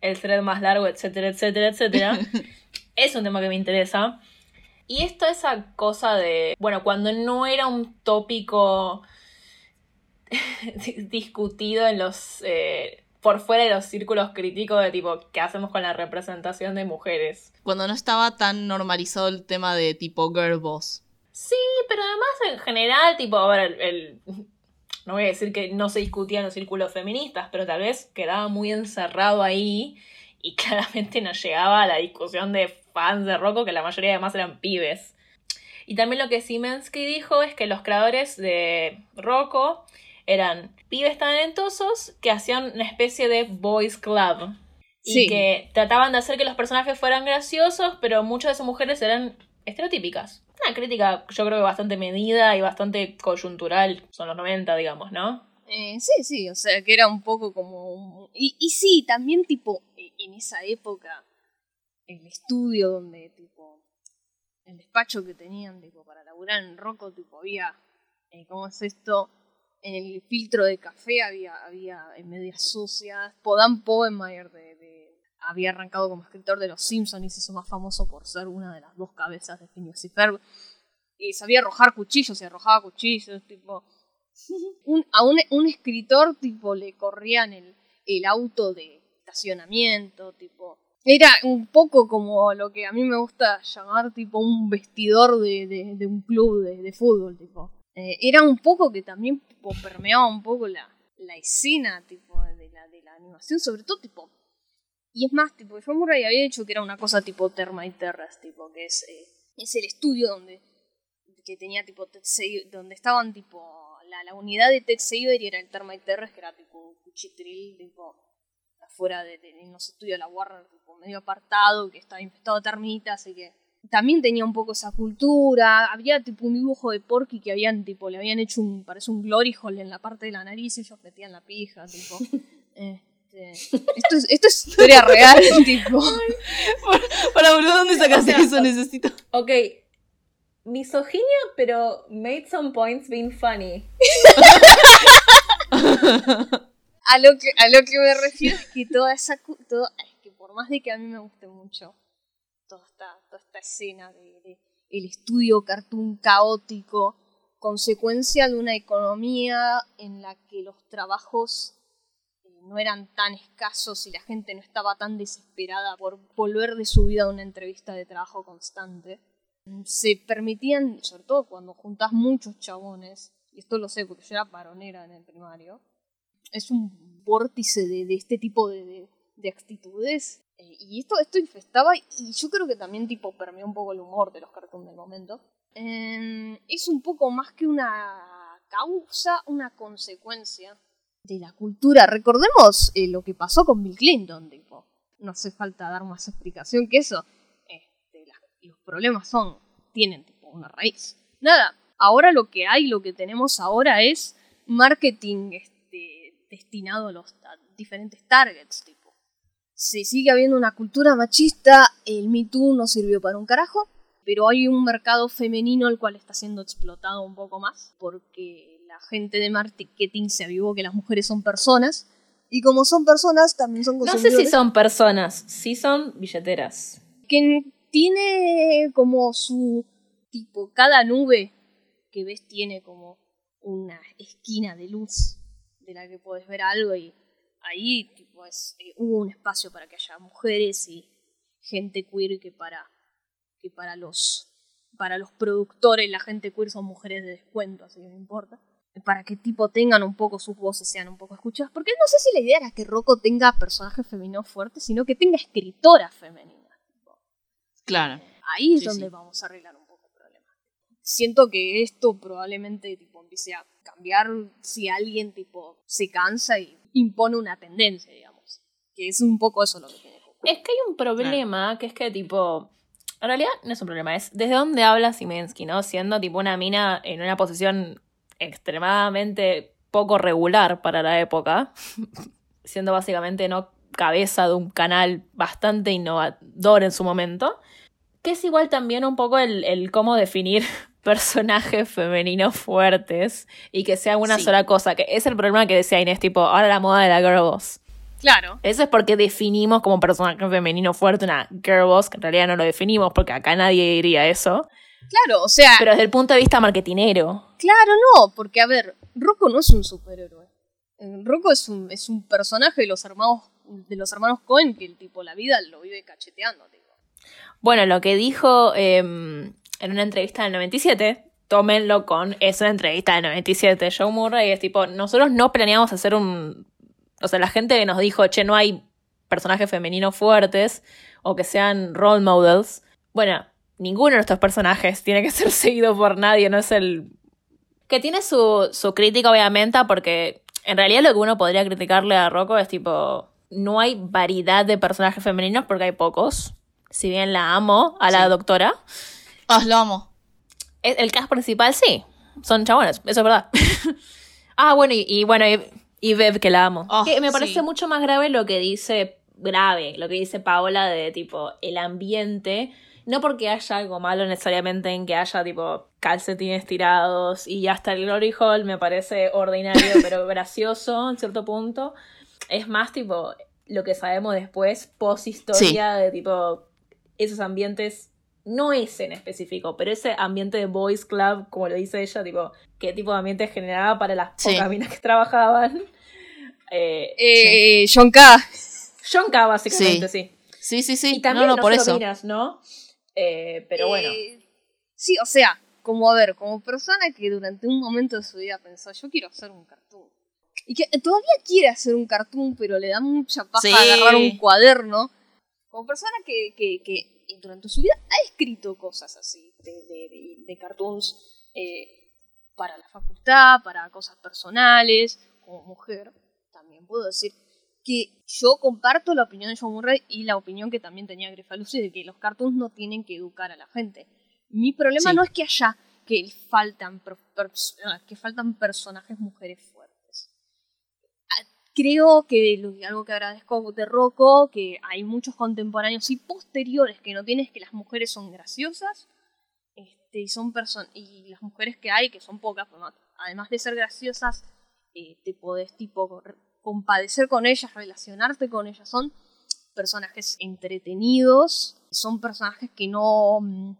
el thread más largo, etcétera, etcétera, etcétera. es un tema que me interesa. Y esto esa cosa de, bueno, cuando no era un tópico discutido en los... Eh, por fuera de los círculos críticos de tipo, ¿qué hacemos con la representación de mujeres? Cuando no estaba tan normalizado el tema de tipo girl boss. Sí, pero además en general, tipo, a ver, el, no voy a decir que no se discutía en los círculos feministas, pero tal vez quedaba muy encerrado ahí y claramente no llegaba a la discusión de fans de Rocco, que la mayoría además eran pibes. Y también lo que Simensky dijo es que los creadores de Rocco eran pibes talentosos que hacían una especie de boys club. Y que trataban de hacer que los personajes fueran graciosos, pero muchas de esas mujeres eran estereotípicas. Una crítica, yo creo que bastante medida y bastante coyuntural. Son los 90, digamos, ¿no? Eh, sí, sí, o sea, que era un poco como... Y, y sí, también tipo, en esa época, el estudio donde, tipo, el despacho que tenían, tipo, para laburar en Rocco, tipo, había, eh, ¿cómo es esto? en el filtro de café había, había medias sucias. Podan Poemeyer de, había arrancado como escritor de Los Simpsons y se hizo más famoso por ser una de las dos cabezas de Phineas y. Y sabía arrojar cuchillos y arrojaba cuchillos, tipo... a un, escritor, tipo, le corrían el, el auto de estacionamiento, tipo... Era un poco como lo que a mí me gusta llamar, tipo, un vestidor de, de, un club de, de fútbol, tipo. Eh, era un poco que también permeaba un poco la, la escena tipo de la, de la animación, sobre todo tipo. Y es más, tipo, John Murray había dicho que era una cosa tipo Termite Terras, tipo, que es, eh, es el estudio donde que tenía tipo donde estaban tipo la, la unidad de Ted Saber y era el Termite Terras, que era tipo un cuchitril, tipo afuera de, de, los estudios de la Warner, tipo medio apartado, que estaba infestado de termitas, y que también tenía un poco esa cultura. Había tipo un dibujo de Porky que habían tipo, le habían hecho un, parece un glory hole en la parte de la nariz y ellos metían la pija, tipo. Este, esto, es, esto es historia real, tipo. Para, boludo, ¿dónde sacaste eso? Necesito. Ok. Misoginia, pero made some points being funny. A, lo que, a lo que me refiero es que toda esa. Todo, es que por más de que a mí me guste mucho toda esta, toda esta escena de, el estudio cartoon caótico, consecuencia de una economía en la que los trabajos eh, no eran tan escasos y la gente no estaba tan desesperada por volver de su vida a una entrevista de trabajo constante. Se permitían, sobre todo cuando juntas muchos chabones, y esto lo sé porque yo era varonera en el primario, es un vórtice de, este tipo de, de actitudes eh, y esto, esto infestaba, y yo creo que también tipo permeó un poco el humor de los cartoons del momento. Em, es un poco más que una causa, una consecuencia de la cultura. Recordemos eh, lo que pasó con Bill Clinton, tipo. No hace falta dar más explicación que eso. Este, los problemas son, tienen tipo una raíz. Nada, ahora lo que hay, lo que tenemos ahora es marketing este, destinado a los diferentes targets. Tipo se sigue habiendo una cultura machista, el Me Too no sirvió para un carajo, pero hay un mercado femenino el cual está siendo explotado un poco más, porque la gente de marketing se avivó que las mujeres son personas, y como son personas, también son No sé si son personas, sí son billeteras. Que tiene como su tipo, cada nube que ves tiene como una esquina de luz de la que puedes ver algo y ahí tipo, es, eh, hubo un espacio para que haya mujeres y gente queer que para, que para los para los productores la gente queer son mujeres de descuento, así que no importa. Para que tipo tengan un poco sus voces, sean un poco escuchadas. Porque no sé si la idea era que Rocco tenga personajes femeninos fuertes, sino que tenga escritoras femeninas. Claro. Ahí es donde vamos a arreglar un poco el problema. Siento que esto probablemente tipo empiece a cambiar si alguien tipo se cansa y impone una tendencia, digamos. Que es un poco eso lo que tiene. Es que hay un problema, que es que tipo en realidad no es un problema, es desde dónde habla Simensky, ¿no? Siendo tipo una mina en una posición extremadamente poco regular para la época, siendo básicamente no cabeza de un canal bastante innovador en su momento, que es igual también un poco el, cómo definir personajes femeninos fuertes y que sea una sola cosa, que es el problema que decía Inés, tipo, ahora la moda de la girl boss. Claro. Eso es porque definimos como personaje femenino fuerte una girl boss, que en realidad no lo definimos porque acá nadie diría eso. Claro, o sea. Pero desde el punto de vista marketinero. Claro, no, porque a ver, Rocco no es un superhéroe. Eh, Rocco es un, es un personaje de los hermanos de los hermanos Cohen que el tipo la vida lo vive cacheteando. Bueno, lo que dijo em, en una entrevista del 97, tómenlo con esa entrevista del 97, Joe Murray es tipo, nosotros no planeamos hacer un o sea, la gente nos dijo, che, no hay personajes femeninos fuertes o que sean role models. Bueno, ninguno de estos personajes tiene que ser seguido por nadie, no es el... Que tiene su, su crítica, obviamente, porque en realidad lo que uno podría criticarle a Rocco es tipo, no hay variedad de personajes femeninos porque hay pocos. Si bien la amo a la doctora. Ah, lo amo. El, cast principal sí, son chabones, eso es verdad. ah, bueno, y, y bueno, y y Bev, que la amo. Oh, que me parece mucho más grave lo que dice, grave, lo que dice Paola de tipo el ambiente. No porque haya algo malo necesariamente en que haya tipo calcetines tirados y hasta el Glory Hall me parece ordinario pero gracioso en cierto punto. Es más tipo lo que sabemos después, post historia de tipo esos ambientes no ese en específico, pero ese ambiente de boys club, como lo dice ella, tipo, qué tipo de ambiente generaba para las pocas minas que trabajaban. Eh, eh John K. John K, básicamente, sí. Sí, sí, sí. Y también no, no, por eso. Minas, ¿no? Eh, pero eh, bueno. Sí, o sea, como a ver, como persona que durante un momento de su vida pensó, yo quiero hacer un cartoon. Y que todavía quiere hacer un cartoon, pero le da mucha paja agarrar un cuaderno. Como persona que, que, que durante su vida ha escrito cosas así, de, cartoons eh, para la facultad, para cosas personales, como mujer, también puedo decir que yo comparto la opinión de John Murray y la opinión que también tenía Lucy de que los cartoons no tienen que educar a la gente. Mi problema no es que haya que faltan, que faltan personajes mujeres creo que algo que agradezco de Rocco, que hay muchos contemporáneos y posteriores que no tienes que las mujeres son graciosas este, y son y las mujeres que hay, que son pocas, además de ser graciosas, eh, te podés tipo compadecer con ellas, relacionarte con ellas. Son personajes entretenidos, son personajes que no, mm,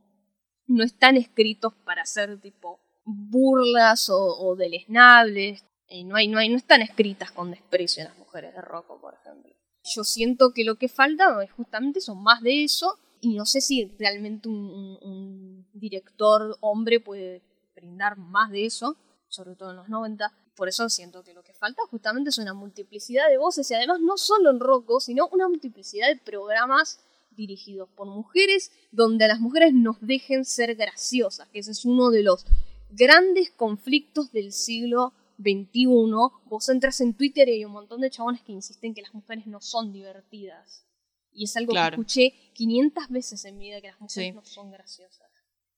no están escritos para ser tipo burlas o, o deleznables no, hay, no, hay, no están escritas con desprecio en las mujeres de Rocco, por ejemplo. Yo siento que lo que falta justamente son más de eso y no sé si realmente un, director hombre puede brindar más de eso, sobre todo en los 90. Por eso siento que lo que falta justamente es una multiplicidad de voces y además no solo en Rocco, sino una multiplicidad de programas dirigidos por mujeres donde a las mujeres nos dejen ser graciosas, que ese es uno de los grandes conflictos del siglo 21, vos entras en Twitter y hay un montón de chabones que insisten que las mujeres no son divertidas. Y es algo que escuché 500 veces en mi vida, que las mujeres no son graciosas.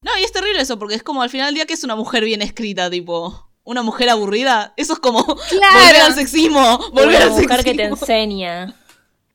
No, y es terrible eso, porque es como al final del día que es una mujer bien escrita, tipo, una mujer aburrida. Eso es como volver al sexismo, volver al sexismo. que te enseña.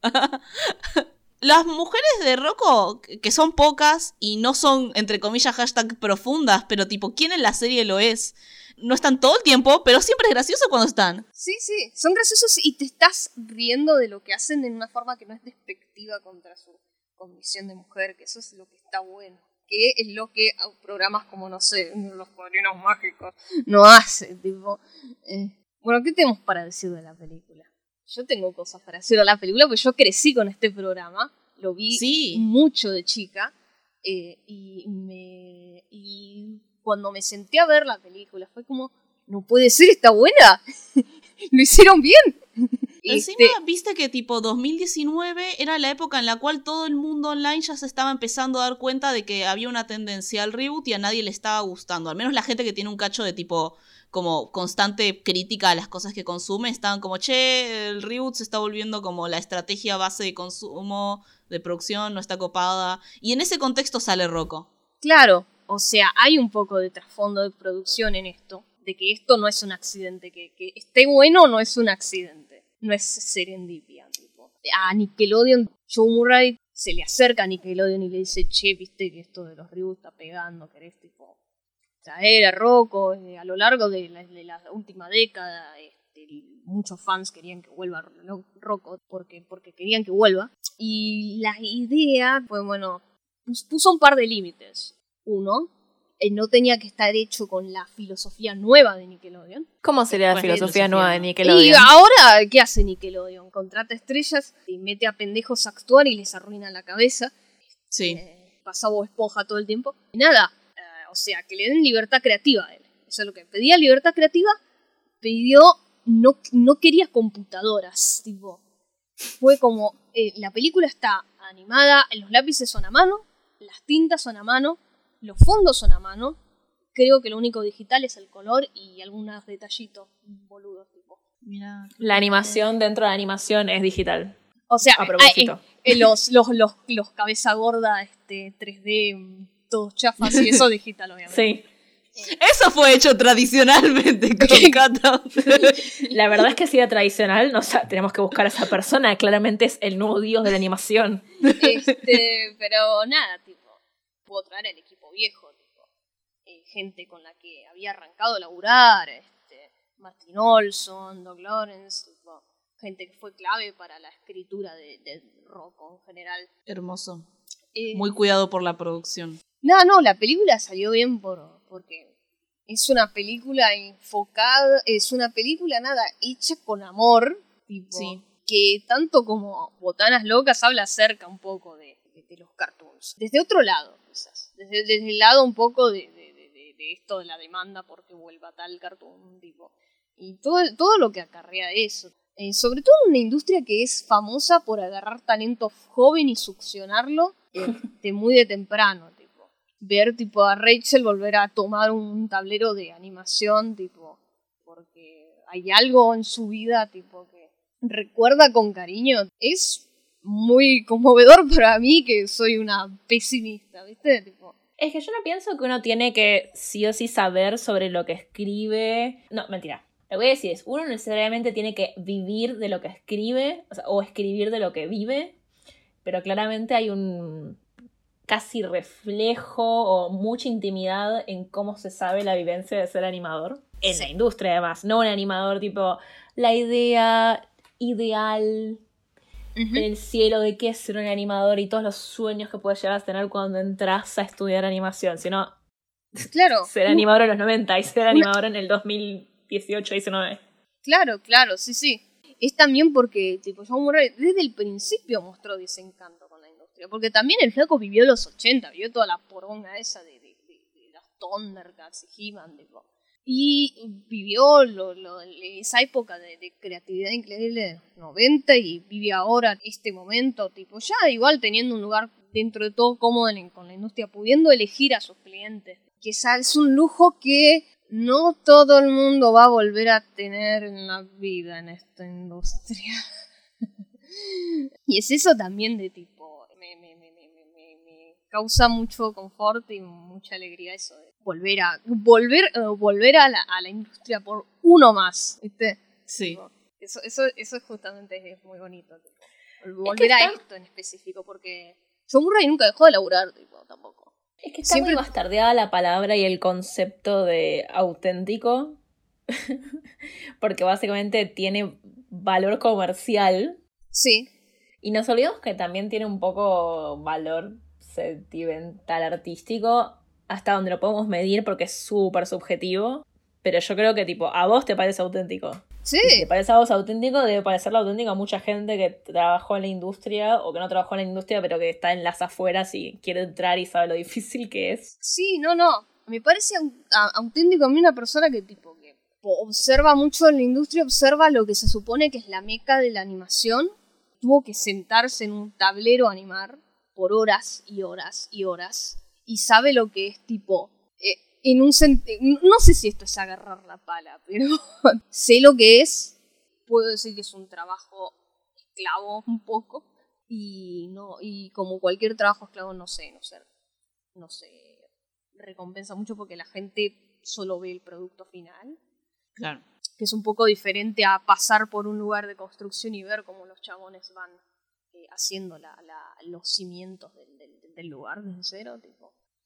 Las mujeres de Rocco, que son pocas y no son, entre comillas, hashtag profundas, pero tipo, ¿quién en la serie lo es? no están todo el tiempo, pero siempre es gracioso cuando están. Sí, sí, son graciosos y te estás riendo de lo que hacen en una forma que no es despectiva contra su condición de mujer, que eso es lo que está bueno. Que es lo que programas como, no sé, los padrinos mágicos no hacen, tipo. Eh. Bueno, ¿qué tenemos para decir de la película? Yo tengo cosas para decir de la película porque yo crecí con este programa, lo vi mucho de chica eh, y, me, y cuando me senté a ver la película fue como, no puede ser, está buena, lo hicieron bien. Encima, este viste que tipo 2019 era la época en la cual todo el mundo online ya se estaba empezando a dar cuenta de que había una tendencia al reboot y a nadie le estaba gustando. Al menos la gente que tiene un cacho de tipo como constante crítica a las cosas que consume, estaban como, che, el reboot se está volviendo como la estrategia base de consumo, de producción, no está copada. Y en ese contexto sale Rocco. Claro, o sea, hay un poco de trasfondo de producción en esto, de que esto no es un accidente, que, que esté bueno no es un accidente, no es serendipia. Tipo. A Nickelodeon, Joe Murray se le acerca a Nickelodeon y le dice, che, viste que esto de los reboots está pegando, querés tipo traer a Rocco eh, a lo largo de la, última década. Este, muchos fans querían que vuelva Rocco porque, porque querían que vuelva. Y la idea fue, bueno, puso un par de límites. Uno, eh, no tenía que estar hecho con la filosofía nueva de Nickelodeon. ¿Cómo sería la filosofía nueva de Nickelodeon? Y ahora, ¿qué hace Nickelodeon? Contrata estrellas y mete a pendejos a actuar y les arruina la cabeza. Sí. Eh, pasa esponja todo el tiempo. Y nada, o sea, que le den libertad creativa a él. Eso es lo que pedía, libertad creativa. Pidió, no, no quería computadoras, tipo. Fue como, la película está animada, los lápices son a mano, las tintas son a mano, los fondos son a mano. Creo que lo único digital es el color y algunos detallitos boludos. Tipo. la animación dentro de la animación es digital. O sea, a propósito. los, los, los, los, cabeza gorda, este, 3D, todos chafas y eso digital, obviamente. Sí. Eso fue hecho tradicionalmente con Kata. La verdad es que si era tradicional, no, tenemos que buscar a esa persona. Claramente es el nuevo dios de la animación. Este, pero nada, tipo, puedo traer el equipo viejo, tipo, eh, gente con la que había arrancado a laburar, este, Martin Olson, Doug Lawrence, tipo, gente que fue clave para la escritura de, de rock en general. Hermoso. Eh, Muy cuidado por la producción. No, no, la película salió bien por, porque es una película enfocada, es una película nada, hecha con amor, tipo, que tanto como Botanas Locas habla acerca un poco de, de los cartoons. Desde otro lado, desde, el lado un poco de, esto de la demanda porque vuelva tal cartoon, tipo. Y todo, todo lo que acarrea eso. Eh, sobre todo en una industria que es famosa por agarrar talento joven y succionarlo de muy de temprano. Ver tipo a Rachel volver a tomar un tablero de animación, tipo, porque hay algo en su vida, tipo, que recuerda con cariño. Es muy conmovedor para mí que soy una pesimista, ¿viste? Tipo, es que yo no pienso que uno tiene que sí o sí saber sobre lo que escribe. No, mentira. Lo que voy a decir es, uno necesariamente tiene que vivir de lo que escribe, o, escribir de lo que vive, pero claramente hay un casi reflejo o mucha intimidad en cómo se sabe la vivencia de ser animador. En la industria además, no un animador tipo la idea ideal en el cielo de qué es ser un animador y todos los sueños que puedes llegar a tener cuando entras a estudiar animación, sino claro. ser animador en los 90 y ser animador en el 2018, 19. Claro, claro, sí, sí. Es también porque tipo, John Murray desde el principio mostró desencanto industria, porque también el flaco vivió los 80, vivió toda la poronga esa de, de, de, los Thundercats y He-Man, y vivió lo, lo, esa época de, creatividad increíble de los 90 y vive ahora este momento, tipo, ya igual teniendo un lugar dentro de todo cómodo con la industria, pudiendo elegir a sus clientes. Que es un lujo que no todo el mundo va a volver a tener en la vida en esta industria. y es eso también de tipo, causa mucho confort y mucha alegría eso de volver a volver eh, volver a la, a la industria por uno más ¿viste? sí. Eso eso eso justamente es muy bonito volver a esto en específico porque John Murray nunca dejó de laburar tipo, tampoco. Es que está Siempre... muy bastardeada la palabra y el concepto de auténtico porque básicamente tiene valor comercial. Sí. Y nos olvidamos que también tiene un poco valor sentimental artístico hasta donde lo podemos medir porque es súper subjetivo. Pero yo creo que, tipo, a vos te parece auténtico. Sí. Si te parece a vos auténtico, debe parecerle auténtico a mucha gente que trabajó en la industria o que no trabajó en la industria, pero que está en las afueras y quiere entrar y sabe lo difícil que es. Sí, no, no. Me parece auténtico a mí una persona que tipo que observa mucho en la industria, observa lo que se supone que es la meca de la animación. Tuvo que sentarse en un tablero a animar por horas y horas y horas. Y sabe lo que es tipo en un no sé si esto es agarrar la pala, pero sé lo que es. Puedo decir que es un trabajo esclavo un poco y no y como cualquier trabajo esclavo no sé, no sé, no sé, recompensa mucho porque la gente solo ve el producto final. Claro. Que es un poco diferente a pasar por un lugar de construcción y ver cómo los chabones van eh, haciendo los cimientos del, del, lugar desde cero.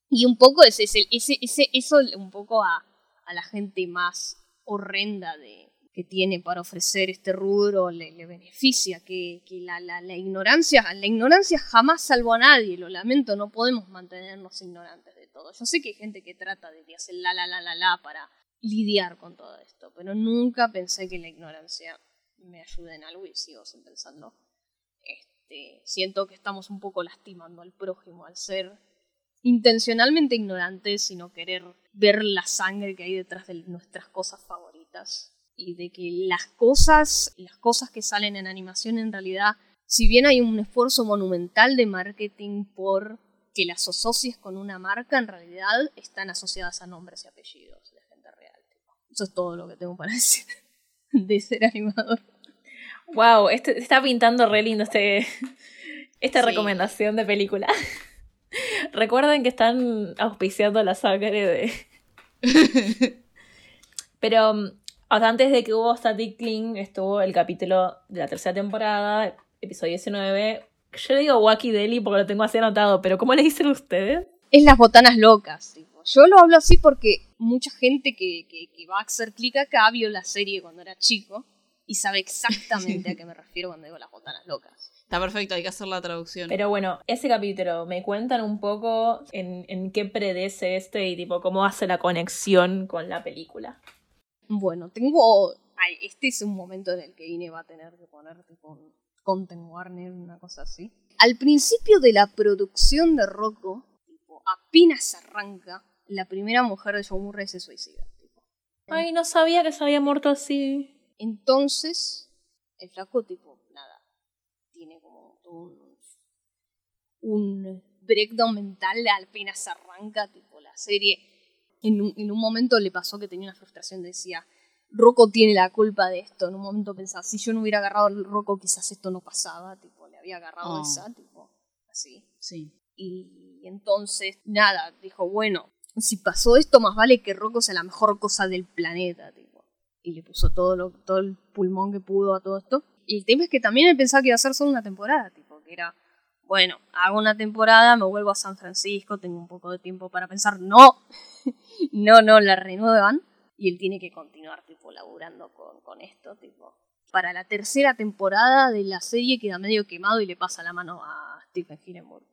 Y un poco ese, ese, ese, eso un poco a, a, la gente más horrenda de, que tiene para ofrecer este rubro le, le beneficia, que, que la, la, ignorancia, la ignorancia jamás salvó a nadie, lo lamento, no podemos mantenernos ignorantes de todo. Yo sé que hay gente que trata de hacer la la la la la para lidiar con todo esto, pero nunca pensé que la ignorancia me ayude en algo y sigo pensando. Este, siento que estamos un poco lastimando al prójimo al ser intencionalmente ignorantes, sino querer ver la sangre que hay detrás de nuestras cosas favoritas. Y de que las cosas, las cosas que salen en animación en realidad, si bien hay un esfuerzo monumental de marketing por que las asocies con una marca, en realidad están asociadas a nombres y apellidos de gente real. Eso es todo lo que tengo para decir de ser animador. Wow, este, está pintando re lindo este, esta recomendación de película. Recuerden que están auspiciando la sangre de. Pero, um, antes de que hubo Static Clean, estuvo el capítulo de la tercera temporada, episodio 19. Yo le digo Wacky Deli porque lo tengo así anotado, pero ¿cómo le dicen ustedes? Es las botanas locas. Yo lo hablo así porque mucha gente que, que va a hacer clic acá vio la serie cuando era chico y sabe exactamente a qué me refiero cuando digo las botanas locas. Está perfecto, hay que hacer la traducción. Pero bueno, ese capítulo, ¿me cuentan un poco en, en qué predece este y tipo cómo hace la conexión con la película? Bueno, tengo... Ay, este es un momento en el que Ine va a tener que poner tipo Content Warner, una cosa así. Al principio de la producción de Rocco, tipo, apenas arranca, la primera mujer de Joe Murray se suicida. Tipo. Ay, no sabía que se había muerto así. Entonces, el flaco tipo un, breakdown mental apenas arranca, tipo la serie. En un, en un momento le pasó que tenía una frustración, decía, Rocco tiene la culpa de esto. En un momento pensaba, si yo no hubiera agarrado al Rocco, quizás esto no pasaba. Tipo, le había agarrado oh. esa, tipo, así. Sí. Y, entonces, nada, dijo, bueno, si pasó esto, más vale que Rocco sea la mejor cosa del planeta, tipo. Y le puso todo, lo, todo el pulmón que pudo a todo esto. Y el tema es que también él pensaba que iba a ser solo una temporada, tipo, que era, bueno, hago una temporada, me vuelvo a San Francisco, tengo un poco de tiempo para pensar, no, no, no, la renuevan. Y él tiene que continuar, tipo, laburando con, con esto, tipo. Para la tercera temporada de la serie queda medio quemado y le pasa la mano a Stephen Hillenburg.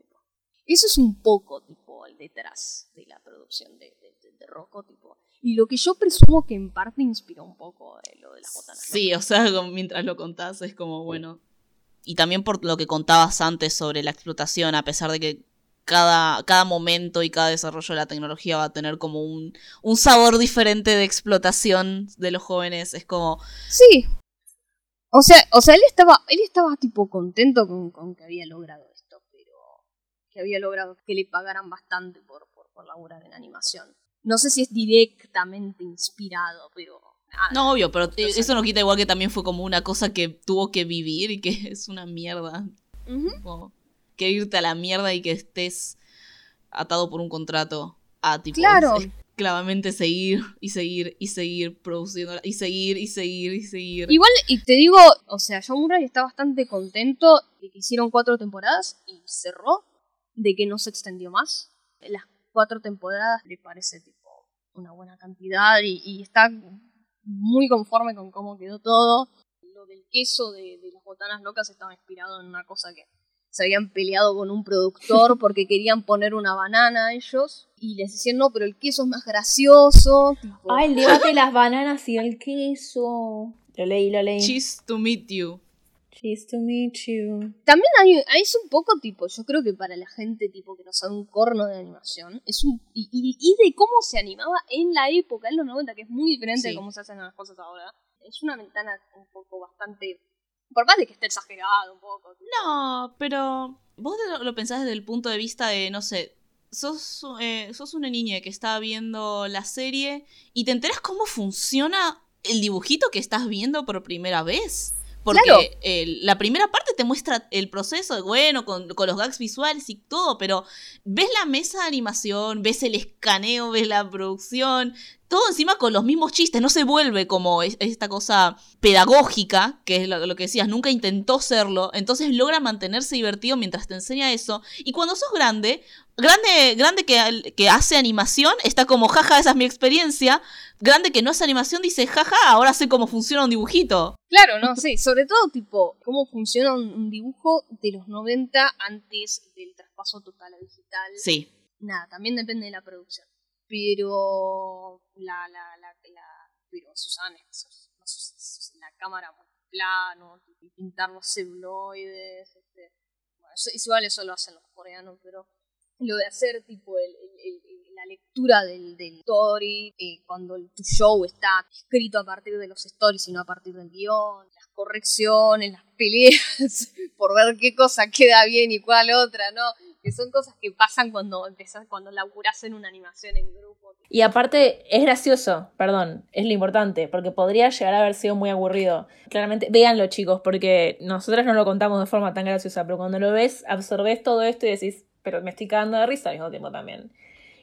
Eso es un poco, tipo, el detrás de la producción de, de, Rocco, tipo. Y lo que yo presumo que en parte inspiró un poco eh, lo de las botanas. Sí, o sea, mientras lo contás es como, bueno. Y también por lo que contabas antes sobre la explotación, a pesar de que cada, cada momento y cada desarrollo de la tecnología va a tener como un, un sabor diferente de explotación de los jóvenes. Es como. Sí. O sea, o sea, él estaba, él estaba tipo contento con, con que había logrado esto, pero que había logrado que le pagaran bastante por, por, por laburar en animación. No sé si es directamente inspirado, pero... no, obvio, pero eso no quita igual que también fue como una cosa que tuvo que vivir y que es una mierda. que irte a la mierda y que estés atado por un contrato a tipo claro. esclavamente seguir y seguir y seguir produciendo y seguir y seguir y seguir. Igual, y te digo, o sea, John Murray está bastante contento de que hicieron cuatro temporadas y cerró, de que no se extendió más. Las cuatro temporadas le parece tipo una buena cantidad y, está muy conforme con cómo quedó todo. Lo del queso de, las botanas locas estaba inspirado en una cosa que se habían peleado con un productor porque querían poner una banana a ellos y les decían no, pero el queso es más gracioso. Tipo... Ah, el debate de las bananas y el queso. Lo leí, lo leí. Cheese to meet you. Cheese to meet you. También hay, es un poco tipo, yo creo que para la gente tipo que no sabe un corno de animación, es un y, y, de cómo se animaba en la época, en los 90, que es muy diferente de cómo se hacen las cosas ahora. Es una ventana un poco bastante por más de que esté exagerado un poco. No, pero vos lo, pensás desde el punto de vista de, no sé, sos, eh, sos una niña que está viendo la serie y te enteras cómo funciona el dibujito que estás viendo por primera vez. Porque la primera parte te muestra el proceso, bueno, con, con, los gags visuales y todo, pero ves la mesa de animación, ves el escaneo, ves la producción, todo encima con los mismos chistes, no se vuelve como esta cosa pedagógica, que es lo, que decías, nunca intentó serlo, entonces logra mantenerse divertido mientras te enseña eso, y cuando sos grande, grande, grande que, que hace animación, está como, jaja, esa es mi experiencia, grande que no hace animación, dice, jaja, ahora sé cómo funciona un dibujito. Claro, no, sí, sobre todo tipo, cómo funciona un dibujo de los 90 antes del traspaso total a digital. Sí. Nada, también depende de la producción pero la, la, la, la pero Susana, la cámara plano, pintar los celuloides, este, bueno, eso, igual eso lo hacen los coreanos, pero lo de hacer tipo el, el, la lectura del, del story, eh, cuando tu show está escrito a partir de los stories y no a partir del guion, las correcciones, las peleas, por ver qué cosa queda bien y cuál otra, ¿no? que son cosas que pasan cuando empezás, cuando laburás en una animación en grupo. Y aparte, es gracioso, perdón, es lo importante, porque podría llegar a haber sido muy aburrido. Claramente, véanlo chicos, porque nosotros no lo contamos de forma tan graciosa, pero cuando lo ves, absorbes todo esto y decís, pero me estoy cagando de risa al mismo tiempo también.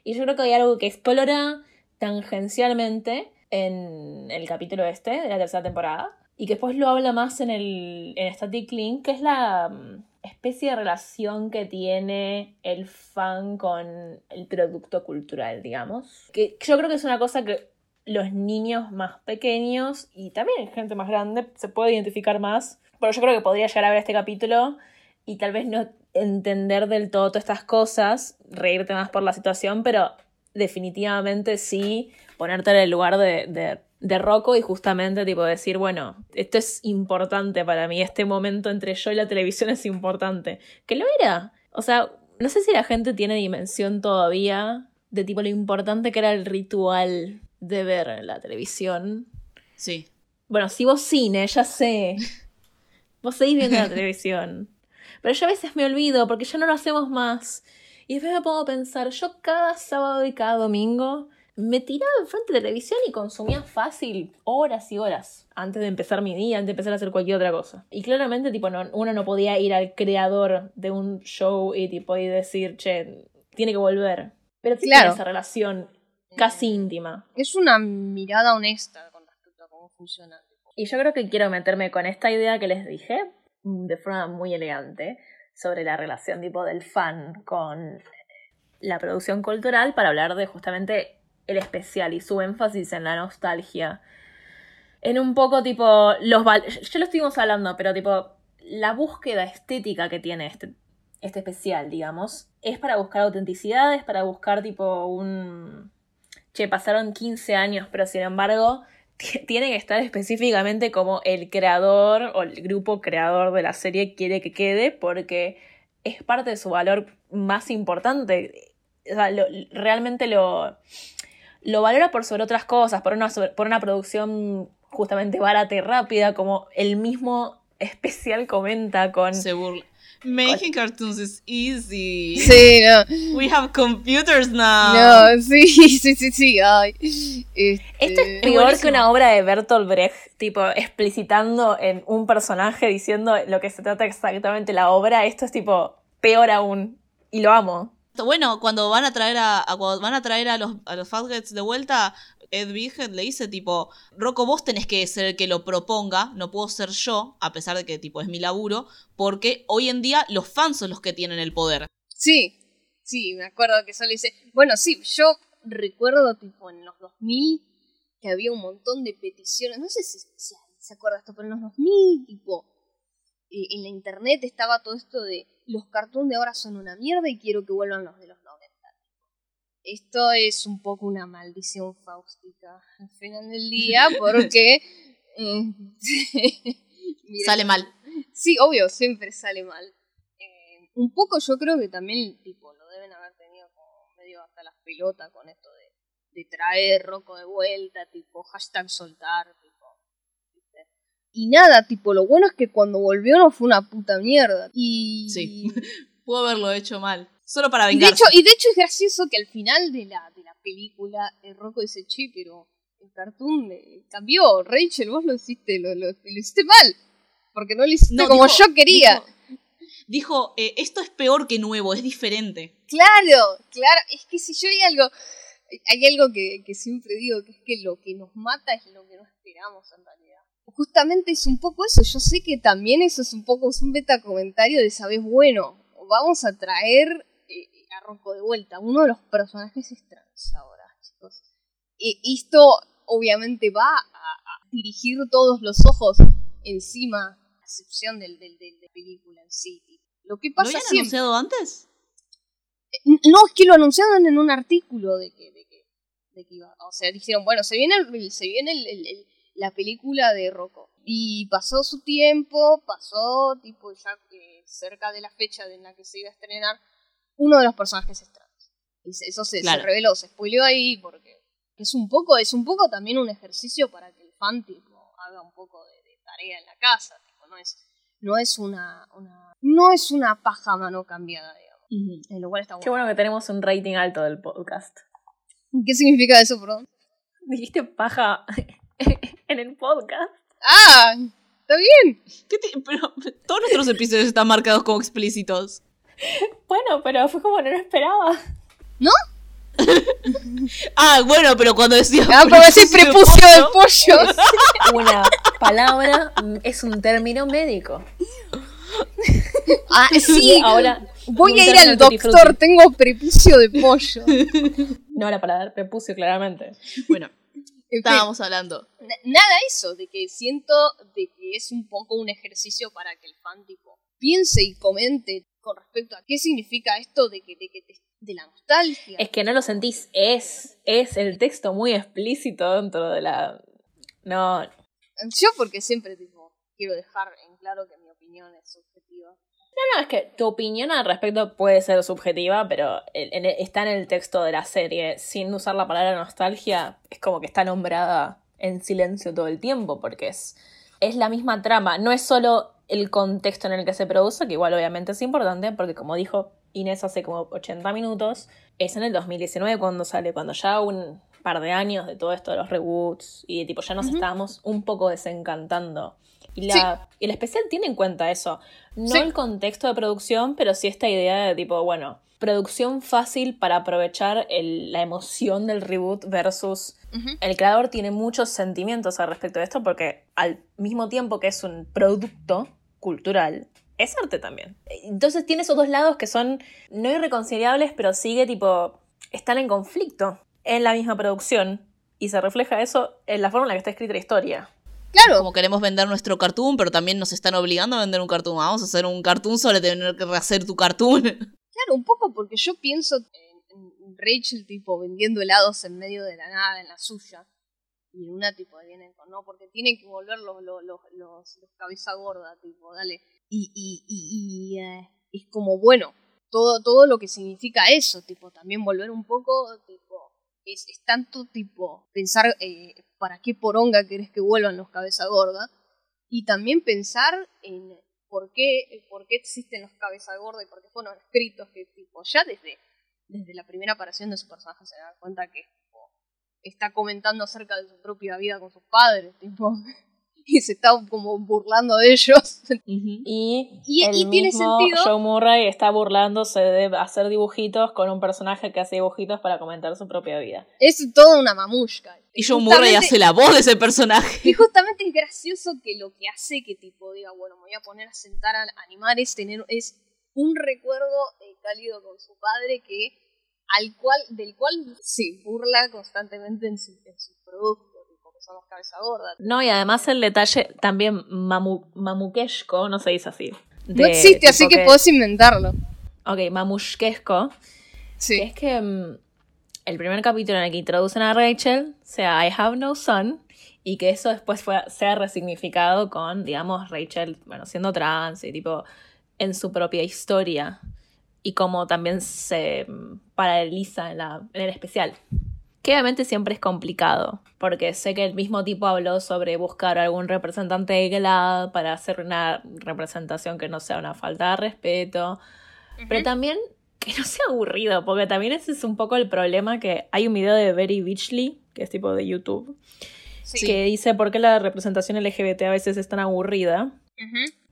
Y yo creo que hay algo que explora tangencialmente en el capítulo este de la tercera temporada, y que después lo habla más en el en Static Link, que es la especie de relación que tiene el fan con el producto cultural, digamos. Que yo creo que es una cosa que los niños más pequeños y también gente más grande se puede identificar más. Pero yo creo que podría llegar a ver este capítulo y tal vez no entender del todo todas estas cosas, reírte más por la situación, pero definitivamente sí ponerte en el lugar de, de de Rocco y justamente tipo decir, bueno, esto es importante para mí, este momento entre yo y la televisión es importante. Que lo era. O sea, no sé si la gente tiene dimensión todavía de tipo lo importante que era el ritual de ver la televisión. Sí. Bueno, si vos cine, ya sé. Vos seguís viendo la televisión. Pero yo a veces me olvido porque ya no lo hacemos más. Y después me pongo a pensar, yo cada sábado y cada domingo me tiraba enfrente de televisión y consumía fácil horas y horas antes de empezar mi día, antes de empezar a hacer cualquier otra cosa. Y claramente, tipo, no, uno no podía ir al creador de un show y tipo y decir, che, tiene que volver. Pero tiene esa relación casi íntima. Es una mirada honesta con respecto a cómo funciona. Y yo creo que quiero meterme con esta idea que les dije, de forma muy elegante, sobre la relación tipo del fan con la producción cultural para hablar de justamente el especial y su énfasis en la nostalgia. En un poco tipo, los ya lo estuvimos hablando, pero tipo, la búsqueda estética que tiene este, este especial, digamos, es para buscar autenticidad, es para buscar tipo un... Che, pasaron 15 años, pero sin embargo, tiene que estar específicamente como el creador o el grupo creador de la serie quiere que quede, porque es parte de su valor más importante. O sea, realmente lo, lo valora por sobre otras cosas, por una, por una producción justamente barata y rápida, como el mismo especial comenta con... Se burla. Making cartoons is easy. Sí, no. We have computers now. No, sí, sí, sí, sí. Ay. Este, Esto es peor que una obra de Bertolt Brecht, tipo explicitando en un personaje diciendo lo que se trata exactamente la obra. Esto es tipo peor aún. Y lo amo. Bueno, cuando van a traer a, van a traer a los a los de vuelta, Ed Vighet le dice tipo, Rocco, vos tenés que ser el que lo proponga, no puedo ser yo, a pesar de que tipo es mi laburo, porque hoy en día los fans son los que tienen el poder. Sí, sí, me acuerdo que eso le dice. Bueno, sí, yo recuerdo tipo en los 2000 que había un montón de peticiones, no sé si, se acuerda esto, pero en los 2000 tipo eh, en la internet estaba todo esto de los cartoons de ahora son una mierda y quiero que vuelvan los de los 90. Esto es un poco una maldición faustica al final del día porque Mm, Mira, Sale mal. Sí, obvio, siempre sale mal. Eh, un poco yo creo que también, tipo, lo deben haber tenido como medio hasta las pelotas con esto de, de traer Rocco de vuelta, tipo, hashtag soltar, tipo. ¿viste? Y nada, tipo, lo bueno es que cuando volvió no fue una puta mierda. Y. Sí. Pudo haberlo hecho mal. Solo para de, vengarse. hecho, y de hecho es gracioso que al final de la, de la película, el Rocco dice, che, pero el cartoon cambió, Rachel, vos lo hiciste, lo, lo, lo hiciste mal. Porque no lo hiciste No, como dijo- yo quería. Dijo, dijo, eh, esto es peor que nuevo, es diferente. Claro, claro, es que si yo hay algo, hay algo que, que siempre digo, que es que lo que nos mata es lo que no esperamos en realidad. Justamente es un poco eso, yo sé que también eso es un poco es un beta comentario de, sabes, bueno, vamos a traer eh, de vuelta, uno de los personajes es trans ahora, chicos. Y esto obviamente va a, a dirigir todos los ojos encima, a excepción del, del, del- de película en sí. Lo que ¿Lo pasa habían siempre... anunciado antes? No, es que lo anunciaron en un artículo de que, de que, de que iba. O sea, dijeron, bueno, se viene, el- se viene el- el- el- la película de Rocco. Y pasó su tiempo, pasó tipo ya eh, cerca de la fecha en la que se iba a estrenar, uno de los personajes es trans. Y eso se, reveló, se spoileó ahí porque es un poco, es un poco también un ejercicio para que el fan tipo haga un poco de, de tarea en la casa, tipo, no es, no es una, una no es una paja mano cambiada, digamos. En lo cual está Qué bueno. bueno que tenemos un rating alto del podcast. ¿Qué significa eso, perdón? Dijiste paja en el podcast. ¡Ah! ¿Está bien? ¿Qué te- Pero todos nuestros episodios están marcados como explícitos. Bueno, pero fue como no lo esperaba. Ah, bueno, pero cuando decía. Ah, pero ese prepucio del pollo. Una palabra es un término médico. Ah, sí. Ahora Voy a ir al doctor, tengo prepucio de pollo. No la palabra prepucio, claramente. Bueno, estábamos hablando. na- nada eso, de que siento de que es un poco un ejercicio para que el fan tipo piense y comente con respecto a qué significa esto de que, de que te- de la nostalgia. Es que no lo sentís, es, es el texto muy explícito dentro de la... No, Yo porque siempre tipo quiero dejar en claro que mi opinión es subjetiva. No, es que tu opinión al respecto puede ser subjetiva, pero en- en- está en el texto de la serie. Sin usar la palabra nostalgia, es como que está nombrada en silencio todo el tiempo, porque es, es la misma trama. No es solo el contexto en el que se produce, que igual obviamente es importante, porque como dijo Inés hace como 80 minutos, es en el 2019 cuando sale, cuando ya un par de años de todo esto de los reboots y de tipo ya nos estábamos un poco desencantando. Y, la, el especial tiene en cuenta eso. No Sí. el contexto de producción, pero sí esta idea de tipo, bueno, producción fácil para aprovechar el- la emoción del reboot versus El creador tiene muchos sentimientos al respecto de esto porque al mismo tiempo que es un producto cultural, es arte también. Entonces tiene esos dos lados que son no irreconciliables, pero sigue tipo, están en conflicto en la misma producción y se refleja eso en la forma en la que está escrita la historia. Claro, Como queremos vender nuestro cartoon, pero también nos están obligando a vender un cartoon. Vamos a hacer un cartoon sobre tener que rehacer tu cartoon. Claro, un poco porque yo pienso en, en Rachel tipo vendiendo helados en medio de la nada en la suya. Y una tipo vienen con no, porque tienen que volver los, los, los, los, los cabeza gorda, tipo, dale. Y, y, y, y, eh, es como bueno, todo, todo lo que significa eso, tipo, también volver un poco, tipo, es, es tanto tipo pensar eh, para qué poronga querés que vuelvan los cabeza gorda. Y también pensar en por qué, por qué existen los cabeza gorda y por qué fueron escritos que tipo ya desde, desde la primera aparición de su personaje se da cuenta que tipo, está comentando acerca de su propia vida con sus padres, tipo, y se está como burlando de ellos. Y, Y- el y tiene mismo sentido. Joe Murray está burlándose de hacer dibujitos con un personaje que hace dibujitos para comentar su propia vida. es toda una mamushka. Y Joe Murray hace la voz de ese personaje. Y justamente es gracioso que lo que hace que tipo diga, bueno, me voy a poner a sentar a animar es tener es un recuerdo eh, cálido con su padre que al cual del cual se burla constantemente en su, en su producto, tipo, que son los cabeza gorda. No, y además el detalle también mamu, mamuquesco, no se dice así. No existe, así tipo que podés inventarlo. Ok, mamushkesco, Sí. que es que mm, el primer capítulo en el que introducen a Rachel, sea I have no son, y que eso después fue, sea resignificado con, digamos, Rachel, bueno, siendo trans y tipo en su propia historia y como también se paraleliza en, la, en el especial. Que obviamente siempre es complicado, porque sé que el mismo tipo habló sobre buscar algún representante de GLAD para hacer una representación que no sea una falta de respeto, pero también que no sea aburrido, porque también ese es un poco el problema que hay un video de Berry Beachley, que es tipo de YouTube, que dice por qué la representación LGBT a veces es tan aburrida.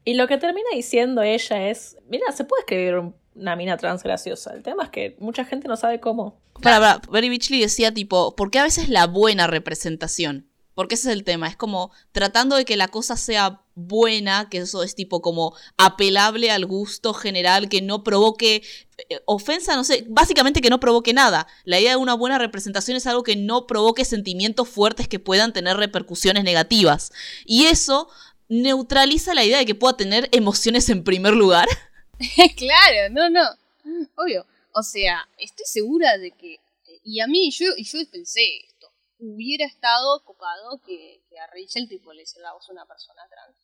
Y lo que termina diciendo ella es, mira, se puede escribir una mina trans graciosa. El tema es que mucha gente no sabe cómo. Para, para, Berry Beachley decía tipo, ¿por qué a veces la buena representación? Porque ese es el tema, es como tratando de que la cosa sea buena, que eso es tipo como apelable al gusto general, que no provoque eh, ofensa, no sé, básicamente que no provoque nada. La idea de una buena representación es algo que no provoque sentimientos fuertes que puedan tener repercusiones negativas. Y eso neutraliza la idea de que pueda tener emociones en primer lugar. claro, no, no, obvio. O sea, estoy segura de que, y a mí, yo, yo pensé, hubiera estado copado que, a Rachel tipo le voz una persona trans.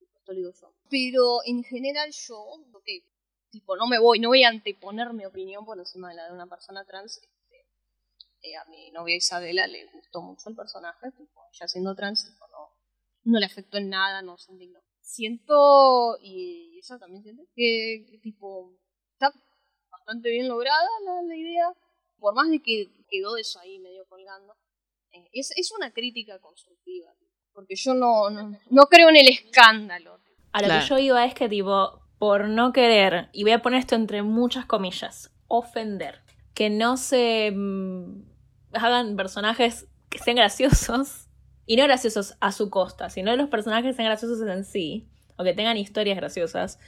Esto lo digo yo. Pero en general yo, porque tipo no me voy, no voy a anteponer mi opinión por encima de la de una persona trans. Este, eh, a mi novia Isabela le gustó mucho el personaje, tipo, ella siendo trans, tipo, no, no le afectó en nada, no se indignó. Siento, y ella también siente, que, tipo, está bastante bien lograda la, la idea, por más de que quedó eso ahí medio colgando es, una crítica constructiva, porque yo no, no, creo en el escándalo. A lo que yo iba es que, tipo, por no querer, y voy a poner esto entre muchas comillas, ofender, que no se mm, hagan personajes que sean graciosos, y no graciosos a su costa, sino los personajes que sean graciosos en sí, o que tengan historias graciosas,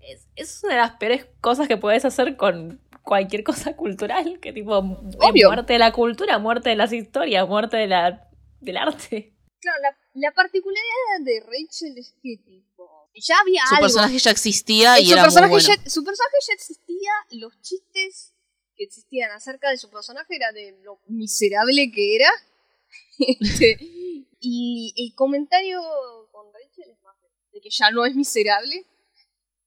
es, es una de las peores cosas que puedes hacer con cualquier cosa cultural, que tipo, muerte de la cultura, muerte de las historias, muerte de la, del arte. Claro, la, la particularidad de Rachel es que tipo, ya había su algo. Su personaje ya existía y su era personaje muy bueno. ya, Su personaje ya existía, los chistes que existían acerca de su personaje era de lo miserable que era. Este, y el comentario con Rachel es más de que ya no es miserable.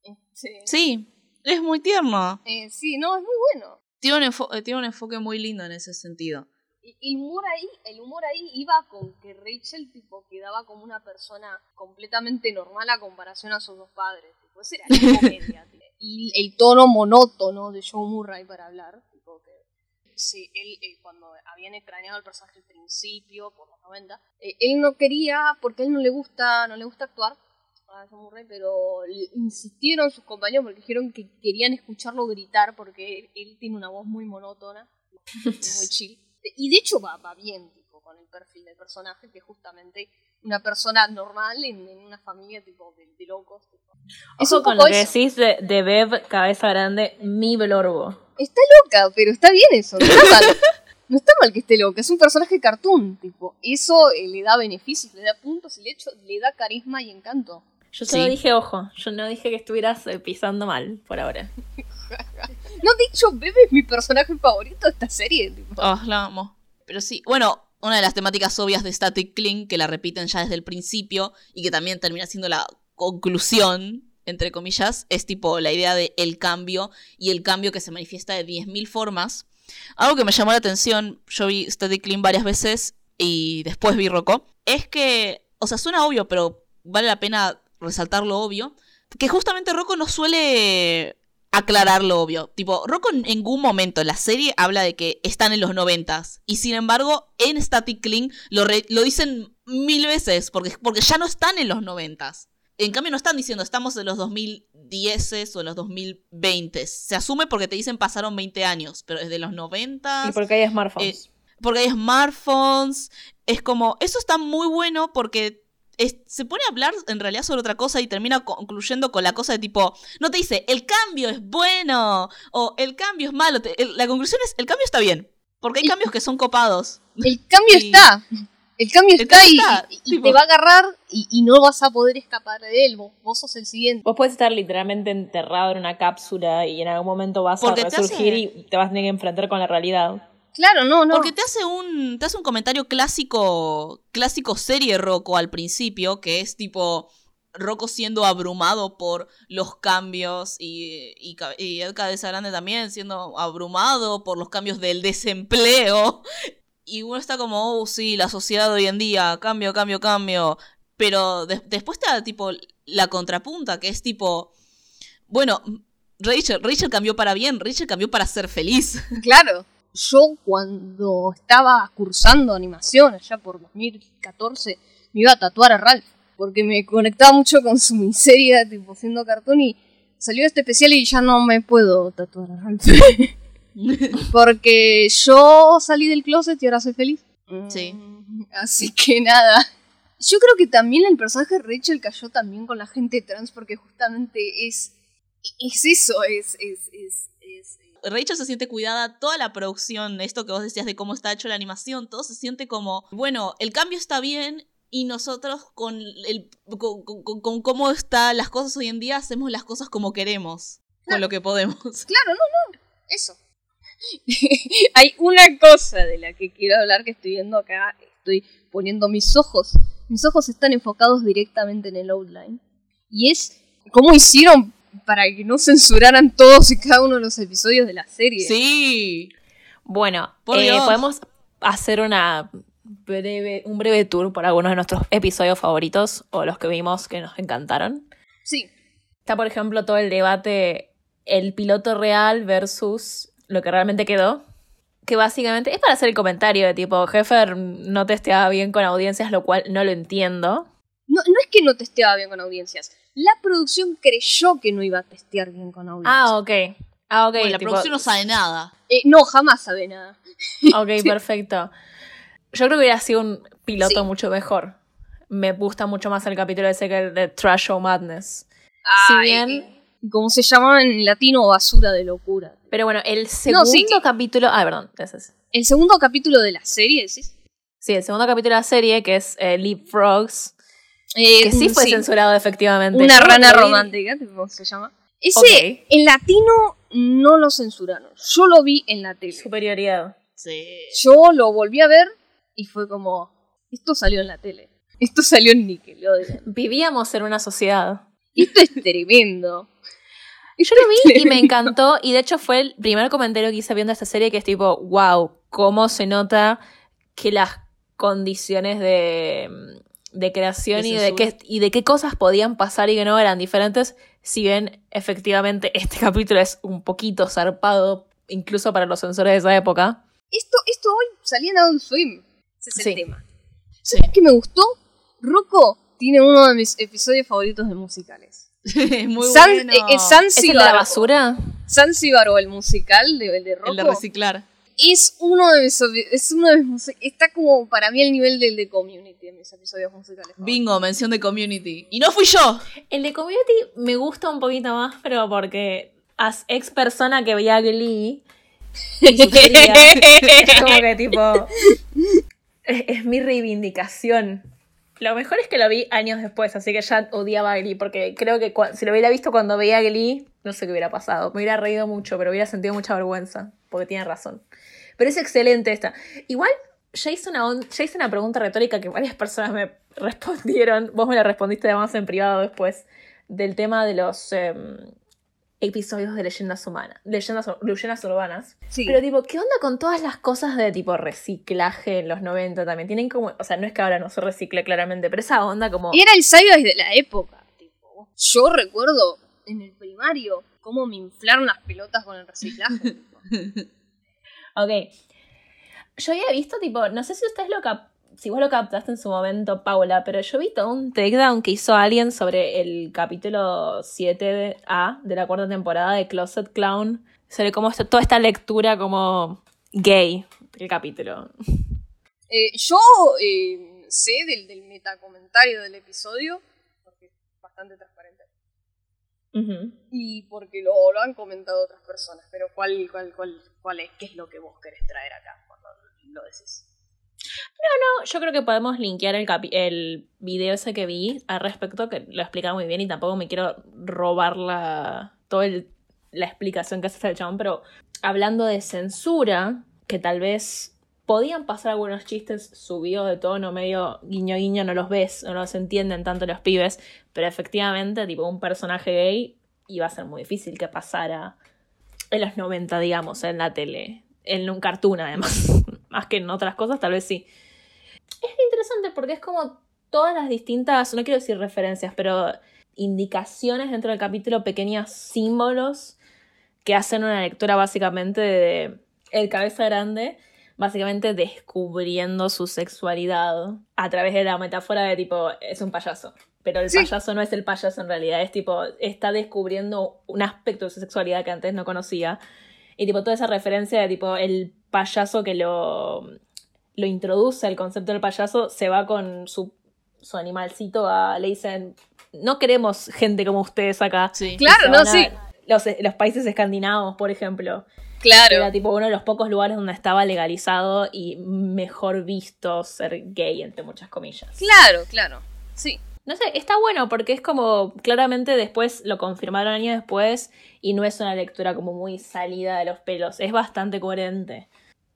Este, sí, es muy tierno. Eh, sí, no, es muy bueno. Tiene un, eh, tiene un enfoque muy lindo en ese sentido. Y el humor ahí, el humor ahí iba con que Rachel tipo quedaba como una persona completamente normal a comparación a sus dos padres. Tipo, esa era la comedia. y el tono monótono de Joe Murray para hablar. Sí, él, eh, cuando habían extrañado el personaje al principio, por los 90, él no quería, porque a él no le gusta, no le gusta actuar, pero insistieron sus compañeros porque dijeron que querían escucharlo gritar porque él, tiene una voz muy monótona, muy chill. Y de hecho va, va bien tipo, con el perfil del personaje, que justamente una persona normal en, una familia tipo de, locos. Eso con lo que decís de, de Bev, cabeza grande, mi Belorbo. Está loca, pero está bien eso, no está mal. No está mal que esté loca, es un personaje cartoon, tipo, eso eh, le da beneficios, le da puntos y de hecho le da carisma y encanto. Yo solo dije ojo, yo no dije que estuvieras eh, pisando mal por ahora. no dicho, Bebe es mi personaje favorito de esta serie. Oh, la amo. Pero sí, bueno, una de las temáticas obvias de Static Cling, que la repiten ya desde el principio y que también termina siendo la conclusión, entre comillas, es tipo la idea de el cambio y el cambio que se manifiesta de 10.000 formas. Algo que me llamó la atención, yo vi Static Cling varias veces y después vi Rocco, es que, o sea, suena obvio, pero vale la pena resaltar lo obvio, que justamente Rocco no suele aclarar lo obvio. Tipo, Rocco en ningún momento en la serie habla de que están en los noventas. Y sin embargo, en Static Cling lo, lo dicen mil veces, porque, porque ya no están en los noventas. En cambio, no están diciendo estamos en los 2010 o en los 2020. Se asume porque te dicen pasaron 20 años, pero desde los 90. Y porque hay smartphones. Eh, porque hay smartphones. Es como, eso está muy bueno porque se pone a hablar en realidad sobre otra cosa y termina concluyendo con la cosa de tipo, no te dice, el cambio es bueno o el cambio es malo. la conclusión es, el cambio está bien, porque hay cambios que son copados. El cambio está. El cambio está, y, te va a agarrar y, no vas a poder escapar de él. Vos, sos el siguiente. Vos puedes estar literalmente enterrado en una cápsula y en algún momento vas a resurgir y te vas a tener que enfrentar con la realidad. Claro, no, no. Porque te hace un, te hace un comentario clásico, clásico serie Rocco al principio, que es tipo Rocco siendo abrumado por los cambios y, y, y Ed Cabeza Grande también siendo abrumado por los cambios del desempleo. Y uno está como, oh, sí, la sociedad de hoy en día, cambio, cambio, cambio. Pero después te da tipo la contrapunta, que es tipo, bueno, Rachel, Rachel cambió para bien, Rachel cambió para ser feliz. Claro. Yo cuando estaba cursando animación allá por 2014 me iba a tatuar a Ralph porque me conectaba mucho con su miseria, tipo haciendo cartón y salió este especial y ya no me puedo tatuar a Ralph. porque yo salí del closet y ahora soy feliz. Sí. Mm, así que nada. Yo creo que también el personaje de Rachel cayó también con la gente trans porque justamente es es eso, es, es, es, es. Rachel se siente cuidada, toda la producción, esto que vos decías de cómo está hecho la animación, todo se siente como, bueno, el cambio está bien y nosotros con, el, con, con, cómo están las cosas hoy en día hacemos las cosas como queremos, con lo que podemos. Claro, no, no, eso. Hay una cosa de la que quiero hablar que estoy viendo acá, estoy poniendo mis ojos, mis ojos están enfocados directamente en el outline, y es cómo hicieron para que no censuraran todos y cada uno de los episodios de la serie. Sí. Bueno, eh, podemos hacer una breve, un breve tour por algunos de nuestros episodios favoritos o los que vimos que nos encantaron. Sí. Está, por ejemplo, todo el debate el piloto real versus lo que realmente quedó. Que básicamente es para hacer el comentario de tipo, Heffer no testeaba bien con audiencias, lo cual no lo entiendo. No, no es que no testeaba bien con audiencias la producción creyó que no iba a testear bien con audiencia. Ah, ok. Ah, ok. la producción no sabe nada. Eh, no, jamás sabe nada. Ok, perfecto. Yo creo que hubiera sido un piloto mucho mejor. Me gusta mucho más el capítulo ese que el de Trash Show Madness. si bien. ¿Cómo se llamaba en latino? Basura de locura. Pero bueno, el segundo capítulo. Ah, perdón. Ese El segundo capítulo de la serie, ¿sí? Sí, el segundo capítulo de la serie, que es eh, Leap Frogs eh, que sí fue censurado efectivamente. Una rana romántica, tipo, se llama. Ese en latino no lo censuraron. Yo lo vi en la tele. Superioridad. Sí. Yo lo volví a ver y fue como, esto salió en la tele. Esto salió en Nickelodeon. Vivíamos en una sociedad. Esto es tremendo. Y yo lo vi y me encantó. Y de hecho fue el primer comentario que hice viendo esta serie que es tipo, wow, cómo se nota que las condiciones de de creación y de, qué, y de qué cosas podían pasar y que no eran diferentes, si bien efectivamente este capítulo es un poquito zarpado, incluso para los sensores de esa época. Esto, esto hoy salía en Adult Swim. Ese es el tema. ¿Sabes qué me gustó? Rocco tiene uno de mis episodios favoritos de musicales. Muy bueno. Eh, ¿Es de la basura? Zanzibar o el musical de, de Rocco. El de reciclar es uno de mis es uno de mis, está como para mí el nivel del de Community en mis episodios musicales. Bingo, mención de Community. Y no fui yo. El de Community me gusta un poquito más, pero porque as ex persona que veía Glee es como que tipo es, mi reivindicación. Lo mejor es que lo vi años después, así que ya odiaba a Glee, porque creo que si lo hubiera visto cuando veía Glee, no sé qué hubiera pasado. Me hubiera reído mucho, pero hubiera sentido mucha vergüenza, porque tiene razón. Pero es excelente esta. Igual, ya hice una, una pregunta retórica que varias personas me respondieron. Vos me la respondiste además en privado después. Del tema de los em, episodios de leyendas humanas. Leyendas, leyendas urbanas. Sí. Pero tipo, ¿qué onda con todas las cosas de tipo reciclaje en los 90 también? Tienen como. O sea, no es que ahora no se recicle claramente, pero esa onda como. Y era el sabio desde la época. Tipo. Yo recuerdo en el primario cómo me inflaron las pelotas con el reciclaje. Ok. Yo había visto, tipo, no sé si ustedes lo cap si vos lo captaste en su momento, Paula, pero yo vi todo un takedown que hizo alguien sobre el capítulo 7A de la cuarta temporada de Closet Clown, sobre cómo está, toda esta lectura como gay del capítulo. Eh, yo eh, sé del, del metacomentario del episodio, porque es bastante transparente. Y porque lo, lo, han comentado otras personas, pero ¿cuál, cuál, cuál, cuál es? ¿Qué es lo que vos querés traer acá cuando lo decís? No, no, yo creo que podemos linkear el, el video ese que vi al respecto, que lo explica muy bien y tampoco me quiero robar la, toda la explicación que hace el chabón, pero hablando de censura, que tal vez podían pasar algunos chistes subidos de tono, medio guiño guiño, no los ves, no los entienden tanto los pibes, pero efectivamente, tipo, un personaje gay iba a ser muy difícil que pasara en los 90, digamos, en la tele, en un cartoon además, más que en otras cosas, tal vez sí. Es interesante porque es como todas las distintas, no quiero decir referencias, pero indicaciones dentro del capítulo, pequeños símbolos que hacen una lectura básicamente de el cabeza grande, básicamente descubriendo su sexualidad a través de la metáfora de tipo, es un payaso. Pero el payaso no es el payaso en realidad, es tipo, está descubriendo un aspecto de su sexualidad que antes no conocía. Y tipo, toda esa referencia de tipo, el payaso que lo, lo introduce, el concepto del payaso, se va con su, su animalcito a, le dicen, no queremos gente como ustedes acá. Sí. Claro, no, sí. Los, los países escandinavos, por ejemplo. Claro. Era tipo uno de los pocos lugares donde estaba legalizado y mejor visto ser gay, entre muchas comillas. Claro, claro. Sí. No sé, está bueno porque es como, claramente después lo confirmaron años después y no es una lectura como muy salida de los pelos, es bastante coherente.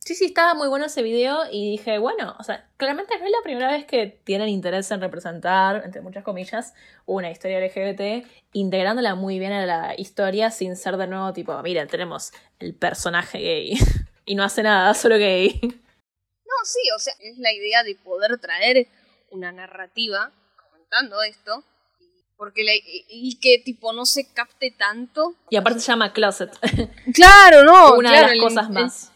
Sí, sí, estaba muy bueno ese video y dije, bueno, o sea, claramente no es la primera vez que tienen interés en representar, entre muchas comillas, una historia LGBT, integrándola muy bien a la historia sin ser de nuevo tipo, mira, tenemos el personaje gay y no hace nada, solo gay. No, sí, o sea, es la idea de poder traer una narrativa comentando esto porque y que tipo no se capte tanto. Y aparte se llama Closet. Claro, no. Una de las cosas más el,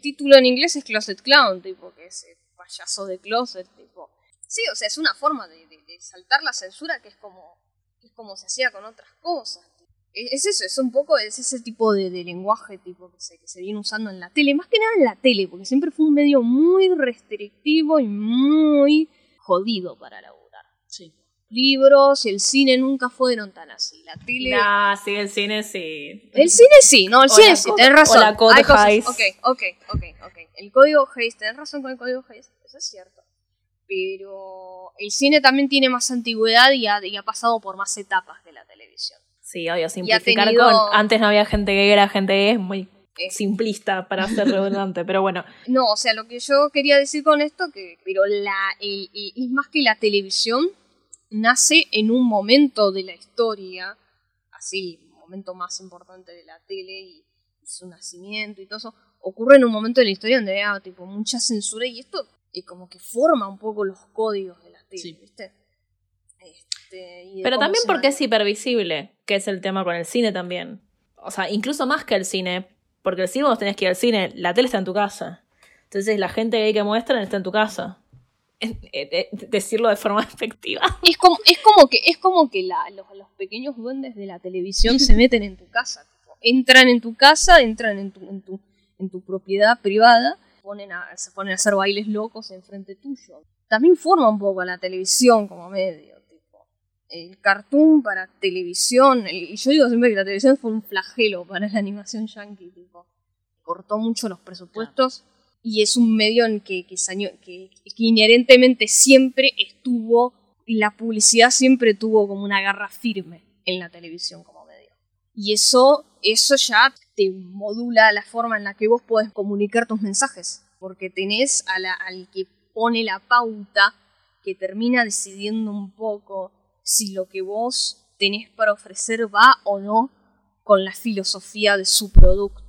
título en inglés es Closet Clown, tipo, que es el payaso de closet, tipo. Sí, o sea, es una forma de, saltar la censura que es como, es como se hacía con otras cosas. Es, eso, es un poco, es ese tipo de, lenguaje tipo que se, que se viene usando en la tele, más que nada en la tele, porque siempre fue un medio muy restrictivo y muy jodido para la libros y el cine nunca fueron tan así. La tele. Ah, sí, el cine sí. El cine sí, no, el cine sí, tenés razón. la Hay cosas, ok, ok, ok, ok. El código Hayes, tenés razón con el código Hayes, eso es cierto. Pero el cine también tiene más antigüedad y ha, y ha pasado por más etapas que la televisión. Sí, obvio, simplificar con. Antes no había gente gay, era gente gay, es muy eh. simplista para ser redundante, pero bueno. No, o sea, lo que yo quería decir con esto, que pero la, es más que la televisión, nace en un momento de la historia, así, momento más importante de la tele y, su nacimiento y todo eso, ocurre en un momento de la historia donde había tipo mucha censura y esto y como que forma un poco los códigos de la tele, ¿viste? Este, Pero también porque es hipervisible, que es el tema con el cine también. O sea, incluso más que el cine, porque el cine vos tenés que ir al cine, la tele está en tu casa. Entonces la gente que muestran está en tu casa. Eh, decirlo de forma efectiva. Es como, es como que, es como que los, pequeños duendes de la televisión se meten en tu casa. entran en tu casa, entran en tu, en tu, en tu propiedad privada, ponen a, se ponen a hacer bailes locos enfrente tuyo. También forma un poco la televisión como medio. Tipo, el cartoon para televisión, y yo digo siempre que la televisión fue un flagelo para la animación yankee, tipo, cortó mucho los presupuestos y es un medio en que, que, que, inherentemente siempre estuvo, la publicidad siempre tuvo como una garra firme en la televisión como medio. Y eso, eso ya te modula la forma en la que vos podés comunicar tus mensajes, porque tenés a la, al que pone la pauta, que termina decidiendo un poco si lo que vos tenés para ofrecer va o no con la filosofía de su producto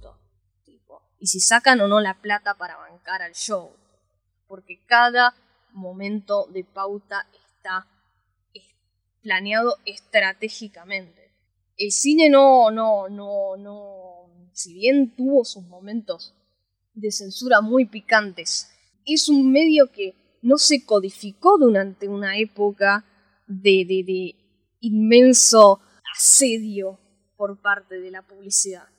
y si sacan o no la plata para bancar al show. Porque cada momento de pauta está planeado estratégicamente. El cine no, no, no, no, si bien tuvo sus momentos de censura muy picantes, es un medio que no se codificó durante una época de, de, de inmenso asedio por parte de la publicidad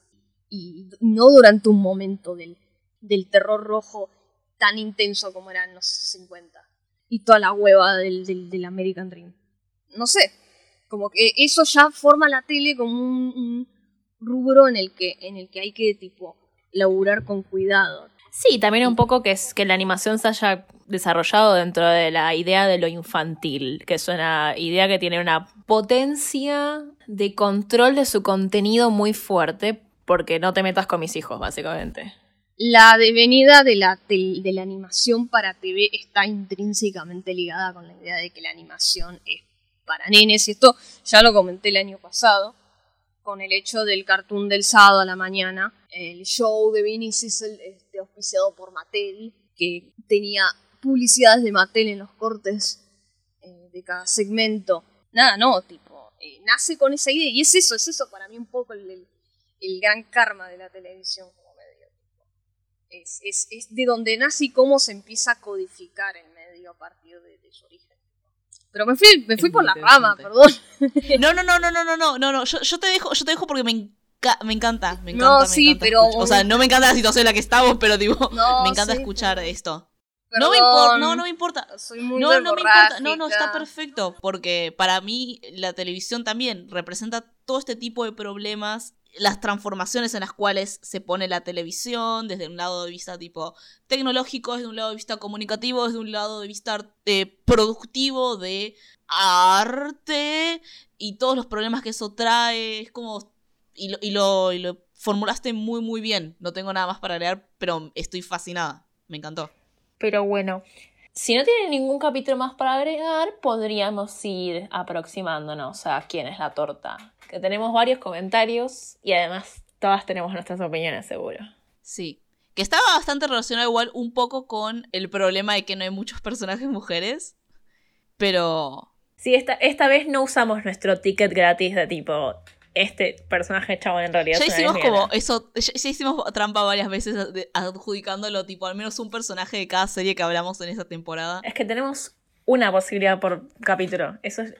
y no durante un momento del, del terror rojo tan intenso como era en los 50 y toda la hueva del, del, American Dream. No sé, como que eso ya forma la tele como un, rubro en el que en el que hay que tipo laburar con cuidado. Sí, también un poco que es que la animación se haya desarrollado dentro de la idea de lo infantil, que es una idea que tiene una potencia de control de su contenido muy fuerte, porque no te metas con mis hijos, básicamente. la devenida de la, de, la animación para TV está intrínsecamente ligada con la idea de que la animación es para nenes. Y esto ya lo comenté el año pasado, con el hecho del cartoon del sábado a la mañana. El show de Vinny Cecil, este, auspiciado por Mattel, que tenía publicidades de Mattel en los cortes eh, de cada segmento. Nada, no, tipo, eh, nace con esa idea. Y es eso, es eso para mí un poco el el gran karma de la televisión como medio. Es, es, es, de donde nace y cómo se empieza a codificar el medio a partir de, de su origen. Pero me fui, me fui por la rama, perdón. No, no, no, no, no, no, no, no. Yo, yo te dejo, yo te dejo porque me, encanta, me encanta. No, sí, pero. O sea, no me encanta la situación en la que estamos, pero digo, me encanta escuchar esto. No me importa, no, me importa. Soy muy no, no me importa. No, no, está perfecto. Porque para mí la televisión también representa todo este tipo de problemas las transformaciones en las cuales se pone la televisión, desde un lado de vista tipo tecnológico, desde un lado de vista comunicativo, desde un lado de vista eh, productivo, de arte y todos los problemas que eso trae. Es como. Y lo, y lo, y lo formulaste muy, muy bien. No tengo nada más para agregar, pero estoy fascinada. Me encantó. Pero bueno, si no tienen ningún capítulo más para agregar, podríamos ir aproximándonos a quién es la torta. Que tenemos varios comentarios y además todas tenemos nuestras opiniones, seguro. Sí. Que estaba bastante relacionado igual un poco con el problema de que no hay muchos personajes mujeres. Pero. Sí, esta, esta vez no usamos nuestro ticket gratis de tipo este personaje chavo en realidad. Ya hicimos como eso, ya, hicimos trampa varias veces adjudicándolo tipo al menos un personaje de cada serie que hablamos en esa temporada. Es que tenemos una posibilidad por capítulo. Eso es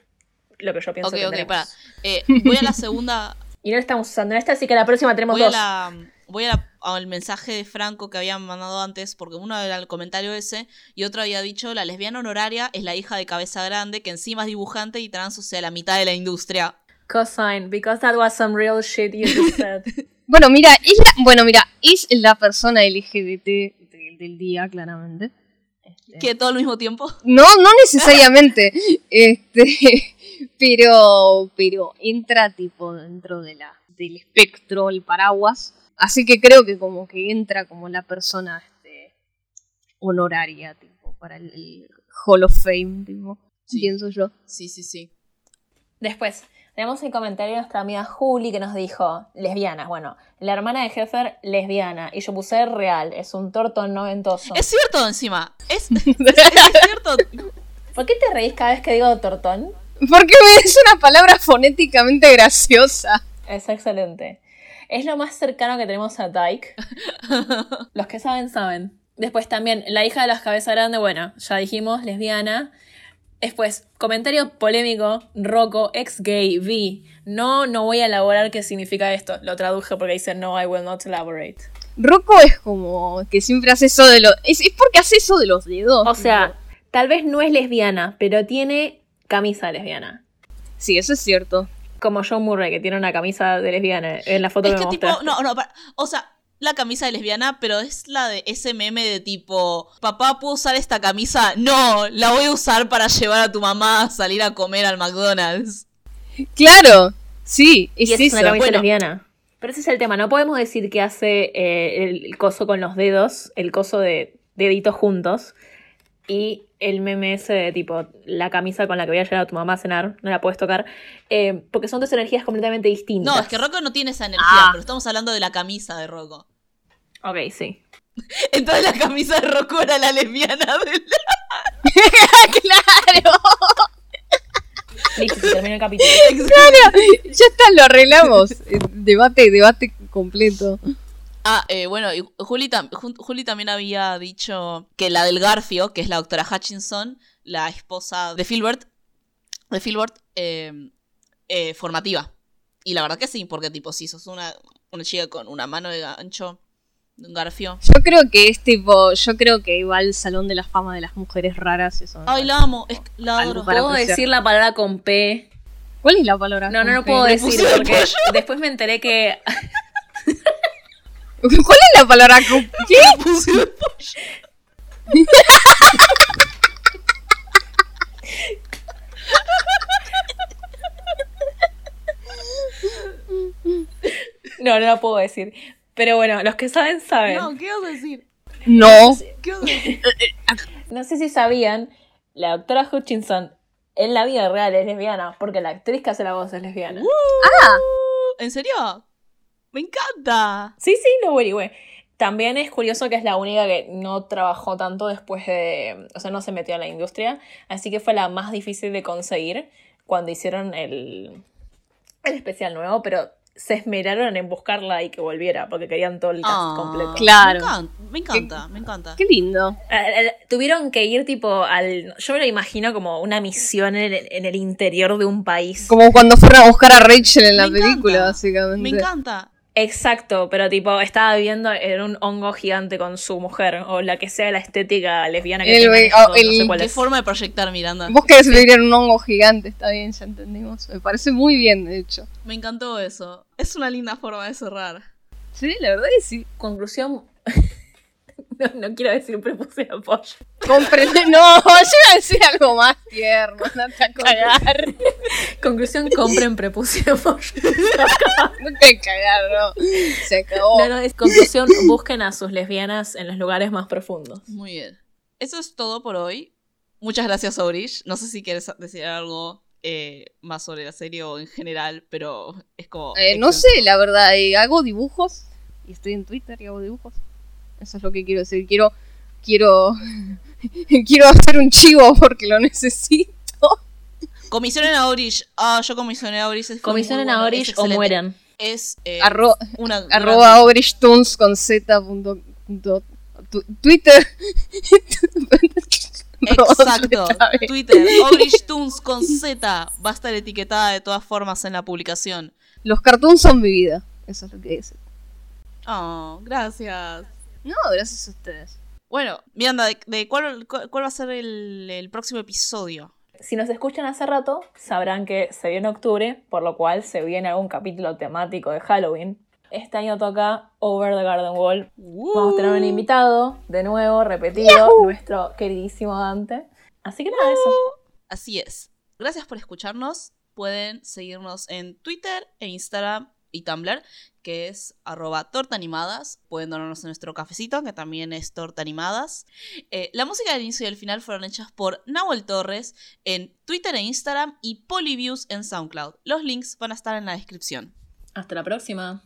lo que yo pienso. Ok, ok, para. Eh, voy a la segunda. y no estamos usando esta, así que la próxima tenemos voy dos. A la, voy a al mensaje de Franco que habían mandado antes, porque uno era el comentario ese y otro había dicho: la lesbiana honoraria es la hija de cabeza grande, que encima es dibujante y trans, o sea, la mitad de la industria. Cosine, because that was some real shit you just said. bueno, mira, es la, bueno, mira, es la persona LGBT del, día, claramente. Este. ¿Que todo al mismo tiempo? No, no necesariamente. este, pero, pero entra tipo dentro de la, del espectro, el paraguas. Así que creo que como que entra como la persona este, honoraria, tipo, para el, Hall of Fame, tipo, pienso yo. Sí, sí, sí. Después, tenemos el comentario de nuestra amiga Juli que nos dijo, lesbianas, bueno, la hermana de Heffer, lesbiana, y yo puse real, es un torto noventoso. Es cierto encima, es, cierto. ¿Por qué te reís cada vez que digo tortón? Porque es una palabra fonéticamente graciosa. Es excelente. Es lo más cercano que tenemos a Dyke. Los que saben, saben. Después también, la hija de las cabezas grandes, bueno, ya dijimos, lesbiana. Después, comentario polémico, Rocco, ex gay, V. No, no voy a elaborar qué significa esto. Lo traduje porque dice no, I will not elaborate. Rocco es como que siempre hace eso de los... Es, porque hace eso de los dedos. O sea, tal vez no es lesbiana, pero tiene camisa lesbiana. Sí, eso es cierto. Como John Murray, que tiene una camisa de lesbiana en la foto es que, tipo, no, no, o sea, la camisa de lesbiana, pero es la de ese meme de tipo, papá, ¿puedo usar esta camisa? No, la voy a usar para llevar a tu mamá a salir a comer al McDonald's. Claro, sí, es, y es una camisa lesbiana. Pero ese es el tema, no podemos decir que hace eh, el coso con los dedos, el coso de deditos juntos, y el meme ese de tipo, la camisa con la que voy a llevar a tu mamá a cenar, no la puedes tocar, eh, porque son dos energías completamente distintas. No, es que Rocco no tiene esa energía, ah. pero estamos hablando de la camisa de Rocco. Ok, sí. Entonces la camisa de Rocco era la lesbiana de la... ¡Claro! Listo, se termina el capítulo. Claro, ya está, lo arreglamos. Debate, debate completo. Ah, eh, bueno, y Juli, también había dicho que la del Garfio, que es la doctora Hutchinson, la esposa de Filbert, de Filbert, eh, eh, formativa. Y la verdad que sí, porque tipo, si sos una, una chica con una mano de gancho, un garfio. Yo creo que es tipo, yo creo que igual el Salón de la Fama de las Mujeres Raras. Eso Ay, la amo, es, la adoro. ¿Puedo decir la palabra con P? ¿Cuál es la palabra? No, no, no puedo decir porque después me enteré que... ¿Cuál es la palabra? ¿Qué? No, no la puedo decir. Pero bueno, los que saben, saben. No, ¿qué vas a decir? No. ¿Qué vas a decir? No sé si sabían, la doctora Hutchinson en la vida real es lesbiana, porque la actriz que hace la voz es lesbiana. Ah, ¿En serio? ¡Me encanta! Sí, sí, lo averigüé. También es curioso que es la única que no trabajó tanto después de. O sea, no se metió a la industria. Así que fue la más difícil de conseguir cuando hicieron el, el especial nuevo, pero se esmeraron en buscarla y que volviera, porque querían todo el cast Ah, completo. Claro. Me encanta, me encanta, me encanta. qué lindo. Eh, eh, Tuvieron que ir tipo al. Yo me lo imagino como una misión en el, en el interior de un país. Como cuando fueron a buscar a Rachel en la Me película, encanta. básicamente. Me encanta. Exacto, pero tipo estaba viviendo en un hongo gigante con su mujer, o la que sea la estética lesbiana que El- ellos, oh, no sé cuál Qué es. forma de proyectar, Miranda. Vos querés vivir en un hongo gigante, está bien, ya entendimos. Me parece muy bien, de hecho. Me encantó eso. Es una linda forma de cerrar. Sí, la verdad que sí. Conclusión. No, no quiero decir prepucio de apoyo. Comprende. No, yo iba a decir algo más tierno, no te a cagar. Conclusión, compren prepucio de apoyo. No te cagar, no. Se acabó. No, no, es conclusión, busquen a sus lesbianas en los lugares más profundos. Muy bien. Eso es todo por hoy. Muchas gracias, Aurish. No sé si quieres decir algo eh, más sobre la serie o en general, pero es como. Eh, no sé, la verdad, eh, hago dibujos y estoy en Twitter y hago dibujos. Eso es lo que quiero decir. Quiero, quiero, quiero hacer un chivo porque lo necesito. Comisionen a Aurish. Ah, yo comisioné a Aurish. es muy Comisionen bueno, a es Orish o mueran. Es eh, Arro- una. arroba Obrishtunes con z punto- punto- tu- Twitter. Exacto. Twitter. Aurish Toons con Z. Va a estar etiquetada de todas formas en la publicación. Los cartoons son mi vida. Eso es lo que dice. Oh, gracias. No, gracias a ustedes. Bueno, Miranda, ¿de, de cuál, cuál, cuál va a ser el, el próximo episodio? Si nos escuchan hace rato, sabrán que se viene octubre, por lo cual se viene algún capítulo temático de Halloween. Este año toca Over the Garden Wall. Vamos a tener un invitado, de nuevo, repetido, nuestro queridísimo Dante. Así que nada, eso. Así es. Gracias por escucharnos. Pueden seguirnos en Twitter e Instagram y Tumblr, que es arroba tortaanimadas. Pueden donarnos nuestro cafecito, que también es tortaanimadas. Eh, la música del inicio y del final fueron hechas por Nahuel Torres en Twitter e Instagram y Polyviews en SoundCloud. Los links van a estar en la descripción. Hasta la próxima.